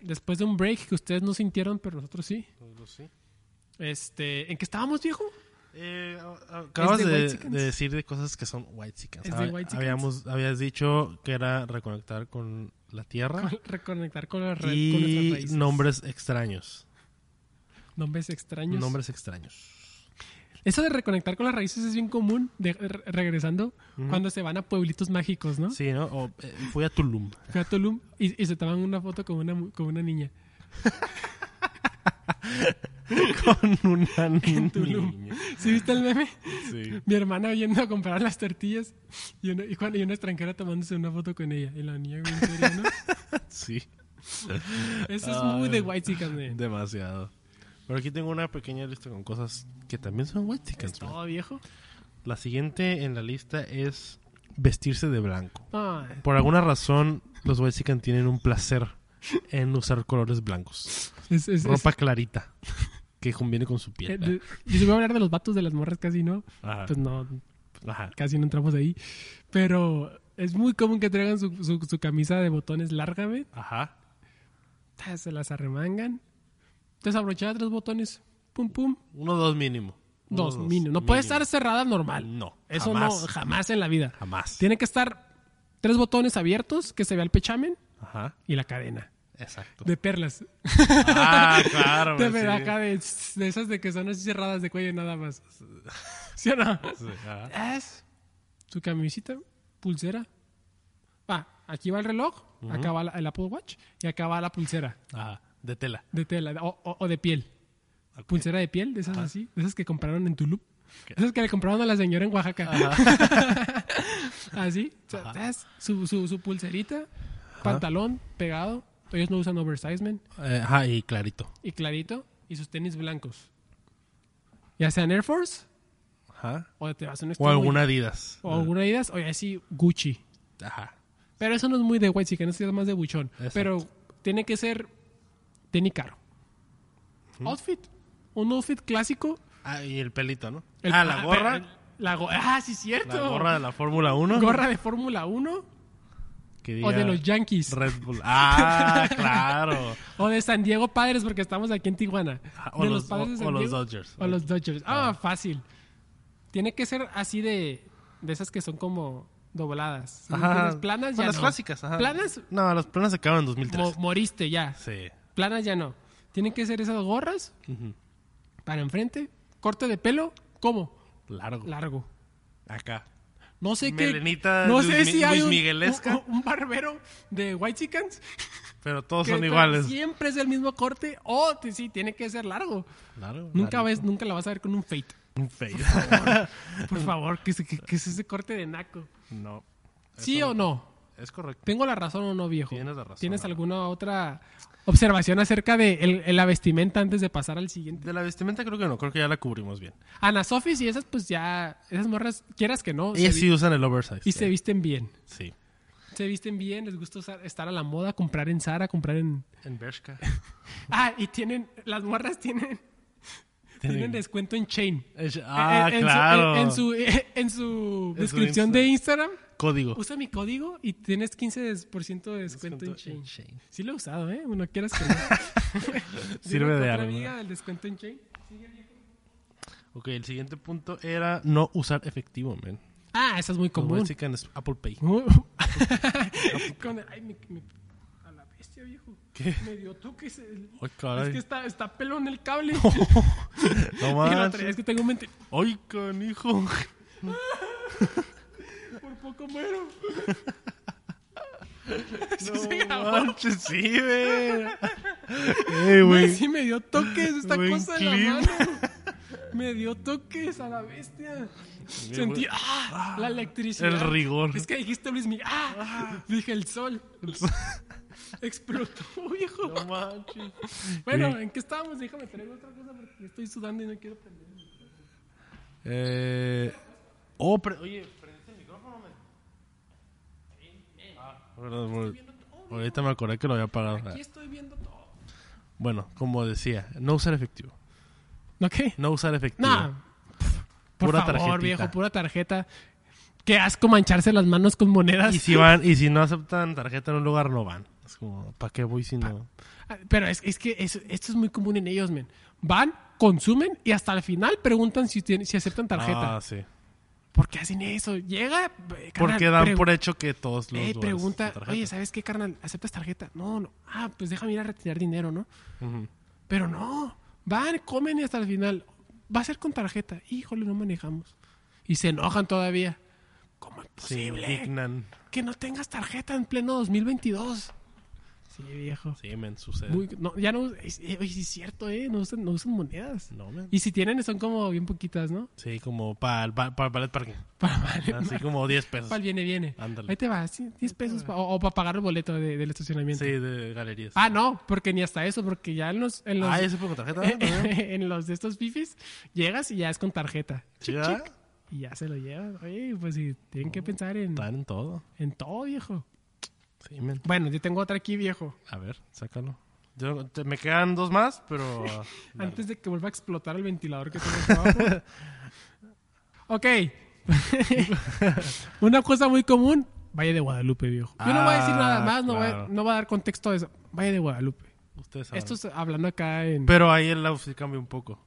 [SPEAKER 1] Después de un break que ustedes no sintieron, pero nosotros sí.
[SPEAKER 2] Sí.
[SPEAKER 1] Este, ¿En qué estábamos, viejo?
[SPEAKER 2] Eh, acabas
[SPEAKER 1] ¿Es de
[SPEAKER 2] decir de cosas que son white chickens.
[SPEAKER 1] ¿Es de whitexicans?
[SPEAKER 2] Habíamos, habías dicho que era reconectar con la tierra
[SPEAKER 1] Con- reconectar con, la red, con
[SPEAKER 2] y
[SPEAKER 1] raíces.
[SPEAKER 2] nombres extraños.
[SPEAKER 1] Nombres extraños.
[SPEAKER 2] Nombres extraños.
[SPEAKER 1] Eso de reconectar con las raíces es bien común, de, re- regresando, cuando se van a pueblitos mágicos, ¿no?
[SPEAKER 2] Sí, ¿no? O, eh, fui a Tulum.
[SPEAKER 1] Fui a Tulum y, y se toman una foto con una, con una niña.
[SPEAKER 2] con una niña.
[SPEAKER 1] Tulum. ¿Sí viste el meme?
[SPEAKER 2] Sí.
[SPEAKER 1] Mi hermana yendo a comprar las tortillas y una, y cuando- y una extranjera tomándose una foto con ella. Y la niña, güey, en serio, ¿no?
[SPEAKER 2] Sí.
[SPEAKER 1] Eso es muy de white chicken,
[SPEAKER 2] Demasiado. Pero aquí tengo una pequeña lista con cosas que también son white chickens. man.
[SPEAKER 1] todo viejo.
[SPEAKER 2] La siguiente en la lista es vestirse de blanco.
[SPEAKER 1] Ay,
[SPEAKER 2] Por alguna razón, los white chickens tienen un placer en usar colores blancos.
[SPEAKER 1] es, es- es-
[SPEAKER 2] Ropa clarita. Que conviene con su
[SPEAKER 1] eh,
[SPEAKER 2] piel.
[SPEAKER 1] de- yo voy a hablar de los vatos de las morras casi, ¿no?
[SPEAKER 2] Ajá.
[SPEAKER 1] Pues no,
[SPEAKER 2] Ajá.
[SPEAKER 1] casi no entramos ahí. Pero es muy común que traigan su, su- su camisa de botones larga.
[SPEAKER 2] Ajá.
[SPEAKER 1] Se las arremangan. Desabrochada tres botones. Pum, pum.
[SPEAKER 2] Uno o dos mínimo. Uno Dos,
[SPEAKER 1] mínimo. No puede estar cerrada normal.
[SPEAKER 2] No.
[SPEAKER 1] Eso
[SPEAKER 2] jamás.
[SPEAKER 1] no, jamás en la vida.
[SPEAKER 2] Jamás.
[SPEAKER 1] Tiene que estar tres botones abiertos, que se vea el pechamen
[SPEAKER 2] Ajá.
[SPEAKER 1] y la cadena.
[SPEAKER 2] Exacto.
[SPEAKER 1] De perlas.
[SPEAKER 2] Ah, claro.
[SPEAKER 1] de,
[SPEAKER 2] sí.
[SPEAKER 1] acá de, de esas de que son así cerradas de cuello nada más. ¿Sí o no?
[SPEAKER 2] Sí, ajá.
[SPEAKER 1] Es su camisita, pulsera. Va, aquí va el reloj, acá va el Apple Watch y acá va la pulsera
[SPEAKER 2] Ajá. De tela.
[SPEAKER 1] de tela o, o- o de piel. Pulsera de piel, de esas así, de esas que compraron en Tulum. Esas que le compraron a la señora en Oaxaca. así, ¿sabes? su, su, su pulserita, pantalón pegado. Ellos no usan oversize, man.
[SPEAKER 2] Eh, ajá, y clarito.
[SPEAKER 1] Y clarito. Y sus tenis blancos. Ya sean Air Force
[SPEAKER 2] Ajá.
[SPEAKER 1] o te vas a un
[SPEAKER 2] O
[SPEAKER 1] estilo muy-
[SPEAKER 2] alguna Adidas.
[SPEAKER 1] O alguna Adidas, o ya sí, Gucci.
[SPEAKER 2] Ajá.
[SPEAKER 1] Pero eso no es muy de white chicken, eso es más de buchón.
[SPEAKER 2] Exacto.
[SPEAKER 1] Pero tiene que ser tenis caro. Outfit. Un outfit clásico.
[SPEAKER 2] Ah, y el pelito, ¿no?
[SPEAKER 1] El-
[SPEAKER 2] ah, la gorra.
[SPEAKER 1] pero- La go- ah, sí, cierto.
[SPEAKER 2] La gorra de la Fórmula 1.
[SPEAKER 1] Gorra de Fórmula 1
[SPEAKER 2] Que
[SPEAKER 1] o de los Yankees.
[SPEAKER 2] Red Bull. Ah, claro.
[SPEAKER 1] O de San Diego Padres, porque estamos aquí en Tijuana.
[SPEAKER 2] Ajá, o
[SPEAKER 1] de
[SPEAKER 2] los-
[SPEAKER 1] Padres de
[SPEAKER 2] o-
[SPEAKER 1] San
[SPEAKER 2] o los. Dodgers.
[SPEAKER 1] O los Dodgers. Ah, fácil. Tiene que ser así de, de esas que son como dobladas. ¿Sí me
[SPEAKER 2] Ajá.
[SPEAKER 1] Planas ya
[SPEAKER 2] las
[SPEAKER 1] no.
[SPEAKER 2] clásicas, ajá.
[SPEAKER 1] Planas,
[SPEAKER 2] No, las planas se acaban en 2003.
[SPEAKER 1] mo- moriste ya.
[SPEAKER 2] Sí.
[SPEAKER 1] Planas ya no. Tienen que ser esas gorras para enfrente. Corte de pelo, ¿cómo?
[SPEAKER 2] Largo.
[SPEAKER 1] Largo.
[SPEAKER 2] Acá.
[SPEAKER 1] No sé qué.
[SPEAKER 2] Melenita
[SPEAKER 1] No
[SPEAKER 2] Luis
[SPEAKER 1] sé si hay un,
[SPEAKER 2] Miguelesca.
[SPEAKER 1] un, un barbero de White Chickens
[SPEAKER 2] Pero todos
[SPEAKER 1] que
[SPEAKER 2] son iguales.
[SPEAKER 1] siempre es el mismo corte. O te- sí, tiene que ser largo.
[SPEAKER 2] Largo.
[SPEAKER 1] Nunca
[SPEAKER 2] largo.
[SPEAKER 1] ves, nunca la vas a ver con un fade.
[SPEAKER 2] Un fade.
[SPEAKER 1] Por favor, que, es- que- que es ese corte de naco.
[SPEAKER 2] no.
[SPEAKER 1] ¿Sí o no?
[SPEAKER 2] Es correcto.
[SPEAKER 1] ¿Tengo la razón o no, viejo?
[SPEAKER 2] Tienes la razón.
[SPEAKER 1] ¿Tienes alguna otra observación acerca de el- la vestimenta antes de pasar al siguiente?
[SPEAKER 2] De la vestimenta creo que no, creo que ya la cubrimos bien.
[SPEAKER 1] Ana Sofis y esas, pues ya, esas morras, quieras que no,
[SPEAKER 2] Ellas sí usan el oversize.
[SPEAKER 1] y se visten bien.
[SPEAKER 2] Sí.
[SPEAKER 1] Se visten bien, les gusta usar- estar a la moda, comprar en Zara, comprar en...
[SPEAKER 2] En Bershka.
[SPEAKER 1] Ah, y tienen, las morras tienen, tienen descuento en Chain.
[SPEAKER 2] Ah,
[SPEAKER 1] En- en su-
[SPEAKER 2] claro.
[SPEAKER 1] en, su, en su
[SPEAKER 2] En su
[SPEAKER 1] descripción de Instagram,
[SPEAKER 2] Código.
[SPEAKER 1] usa mi código y tienes 15% de descuento, en Chain. Sí lo he usado, ¿eh? Bueno, quieras que no.
[SPEAKER 2] Sirve de
[SPEAKER 1] ¿otra
[SPEAKER 2] algo.
[SPEAKER 1] amiga del descuento en Chain?
[SPEAKER 2] Ok, el siguiente punto era no usar efectivo, man.
[SPEAKER 1] Ah, esa es muy
[SPEAKER 2] Como
[SPEAKER 1] común.
[SPEAKER 2] es que en Apple Pay.
[SPEAKER 1] Con el- ay, me, me- a la bestia, viejo.
[SPEAKER 2] ¿Qué?
[SPEAKER 1] Me dio toques. el-
[SPEAKER 2] Ay,
[SPEAKER 1] es
[SPEAKER 2] caray.
[SPEAKER 1] que está, está pelón el cable.
[SPEAKER 2] No
[SPEAKER 1] y la otra es que tengo mente.
[SPEAKER 2] Ay, canijo.
[SPEAKER 1] Poco muero. Sí
[SPEAKER 2] No
[SPEAKER 1] se grabó.
[SPEAKER 2] manches, sí, güey. Ey, güey.
[SPEAKER 1] Sí me dio toques esta
[SPEAKER 2] Buen
[SPEAKER 1] cosa en la mano. Me dio toques a la bestia. Sentí
[SPEAKER 2] güey.
[SPEAKER 1] ah, la electricidad.
[SPEAKER 2] El rigor.
[SPEAKER 1] Es que dijiste Luis Miguel. Ah, dije el sol. Explotó, viejo.
[SPEAKER 2] No manches.
[SPEAKER 1] Bueno, ¿en qué estábamos? Déjame traer otra cosa porque estoy sudando y no quiero prender.
[SPEAKER 2] Eh. Oh, pre- oye, ¿prendiste el micrófono, man? Ah, perdón, por- Ahorita me acordé que lo había apagado.
[SPEAKER 1] Aquí estoy viendo todo.
[SPEAKER 2] Bueno, como decía, no usar efectivo.
[SPEAKER 1] ¿No qué?
[SPEAKER 2] No usar efectivo.
[SPEAKER 1] No. Por
[SPEAKER 2] Pura
[SPEAKER 1] favor,
[SPEAKER 2] tarjetita.
[SPEAKER 1] viejo, pura tarjeta. Qué asco mancharse las manos con monedas.
[SPEAKER 2] Y si van, y si no aceptan tarjeta en un lugar, no van. Es como, ¿para qué voy si no?
[SPEAKER 1] Ah, Pero es, es que eso- esto es muy común en ellos, men. Van, consumen y hasta el final preguntan si, tienen- si aceptan tarjeta.
[SPEAKER 2] Ah, sí.
[SPEAKER 1] ¿Por qué hacen eso? Llega. eh, carnal,
[SPEAKER 2] Porque dan por hecho que todos los
[SPEAKER 1] eh, pregunta, oye, ¿sabes qué, carnal? ¿Aceptas tarjeta? No, no. Ah, pues déjame ir a retirar dinero, ¿no? Pero no. Van, comen y hasta el final. Va a ser con tarjeta. Híjole, no manejamos. Y se enojan todavía. ¿Cómo es posible que no tengas tarjeta en pleno 2022? Sí, viejo.
[SPEAKER 2] Sí, men, sucede.
[SPEAKER 1] Muy- no, ya no. es- eh, Oye, sí es cierto, ¿eh? No usan, no usan monedas.
[SPEAKER 2] No, men.
[SPEAKER 1] Y si tienen, son como bien poquitas, ¿no?
[SPEAKER 2] Sí, como para el ballet parking.
[SPEAKER 1] Para, vale,
[SPEAKER 2] Así como 10 pesos.
[SPEAKER 1] para el viene, viene.
[SPEAKER 2] Ándale.
[SPEAKER 1] Ahí te vas, sí, 10 pesos. pa- o, para pagar el boleto de- del estacionamiento.
[SPEAKER 2] Sí, de galerías.
[SPEAKER 1] Ah, no, porque ni hasta eso, porque ya en los. En los,
[SPEAKER 2] Ah, ¿ya se puede con tarjeta?
[SPEAKER 1] en los de estos fifis, llegas y ya es con tarjeta.
[SPEAKER 2] ¿Sí,
[SPEAKER 1] Chic, chic, y ya se lo llevan. Oye, pues sí, tienen que pensar en,
[SPEAKER 2] Están en todo.
[SPEAKER 1] en todo, viejo.
[SPEAKER 2] Sí.
[SPEAKER 1] Bueno, yo tengo otra aquí, viejo.
[SPEAKER 2] A ver, sácalo. Yo, te- me quedan dos más, pero...
[SPEAKER 1] Antes de que vuelva a explotar el ventilador que tengo abajo. ok. Una cosa muy común, Valle de Guadalupe, viejo. Yo no voy a decir
[SPEAKER 2] Ah,
[SPEAKER 1] nada más, no, voy a,
[SPEAKER 2] claro.
[SPEAKER 1] no voy a dar contexto de eso. Valle de Guadalupe.
[SPEAKER 2] Ustedes saben.
[SPEAKER 1] Esto es hablando acá en...
[SPEAKER 2] Pero ahí el outfit cambia un poco.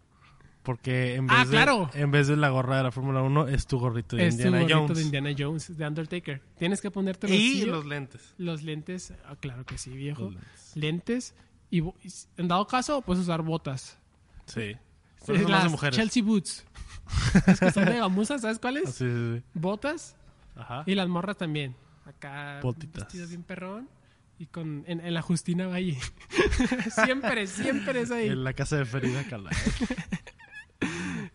[SPEAKER 2] Porque en vez,
[SPEAKER 1] Ah,
[SPEAKER 2] de,
[SPEAKER 1] claro.
[SPEAKER 2] en vez de la gorra de la Fórmula 1, es tu gorrito de
[SPEAKER 1] es tu
[SPEAKER 2] Indiana
[SPEAKER 1] gorrito
[SPEAKER 2] Jones.
[SPEAKER 1] de Indiana Jones, de Undertaker. Tienes que ponerte
[SPEAKER 2] Y
[SPEAKER 1] los,
[SPEAKER 2] los lentes.
[SPEAKER 1] los lentes. Ah, claro que sí, viejo.
[SPEAKER 2] Los lentes.
[SPEAKER 1] Lentes. Y en dado caso, puedes usar botas.
[SPEAKER 2] Sí. Pero son más
[SPEAKER 1] Las
[SPEAKER 2] de mujeres.
[SPEAKER 1] Chelsea Boots. es que son de gamuzas, ¿sabes cuáles?
[SPEAKER 2] Ah, sí, sí, sí.
[SPEAKER 1] Botas
[SPEAKER 2] Ajá.
[SPEAKER 1] y las morras también. Acá
[SPEAKER 2] Botitas.
[SPEAKER 1] vestido bien perrón y con en, en la Justina Valle. siempre, siempre es ahí.
[SPEAKER 2] En la casa de Ferida Cala.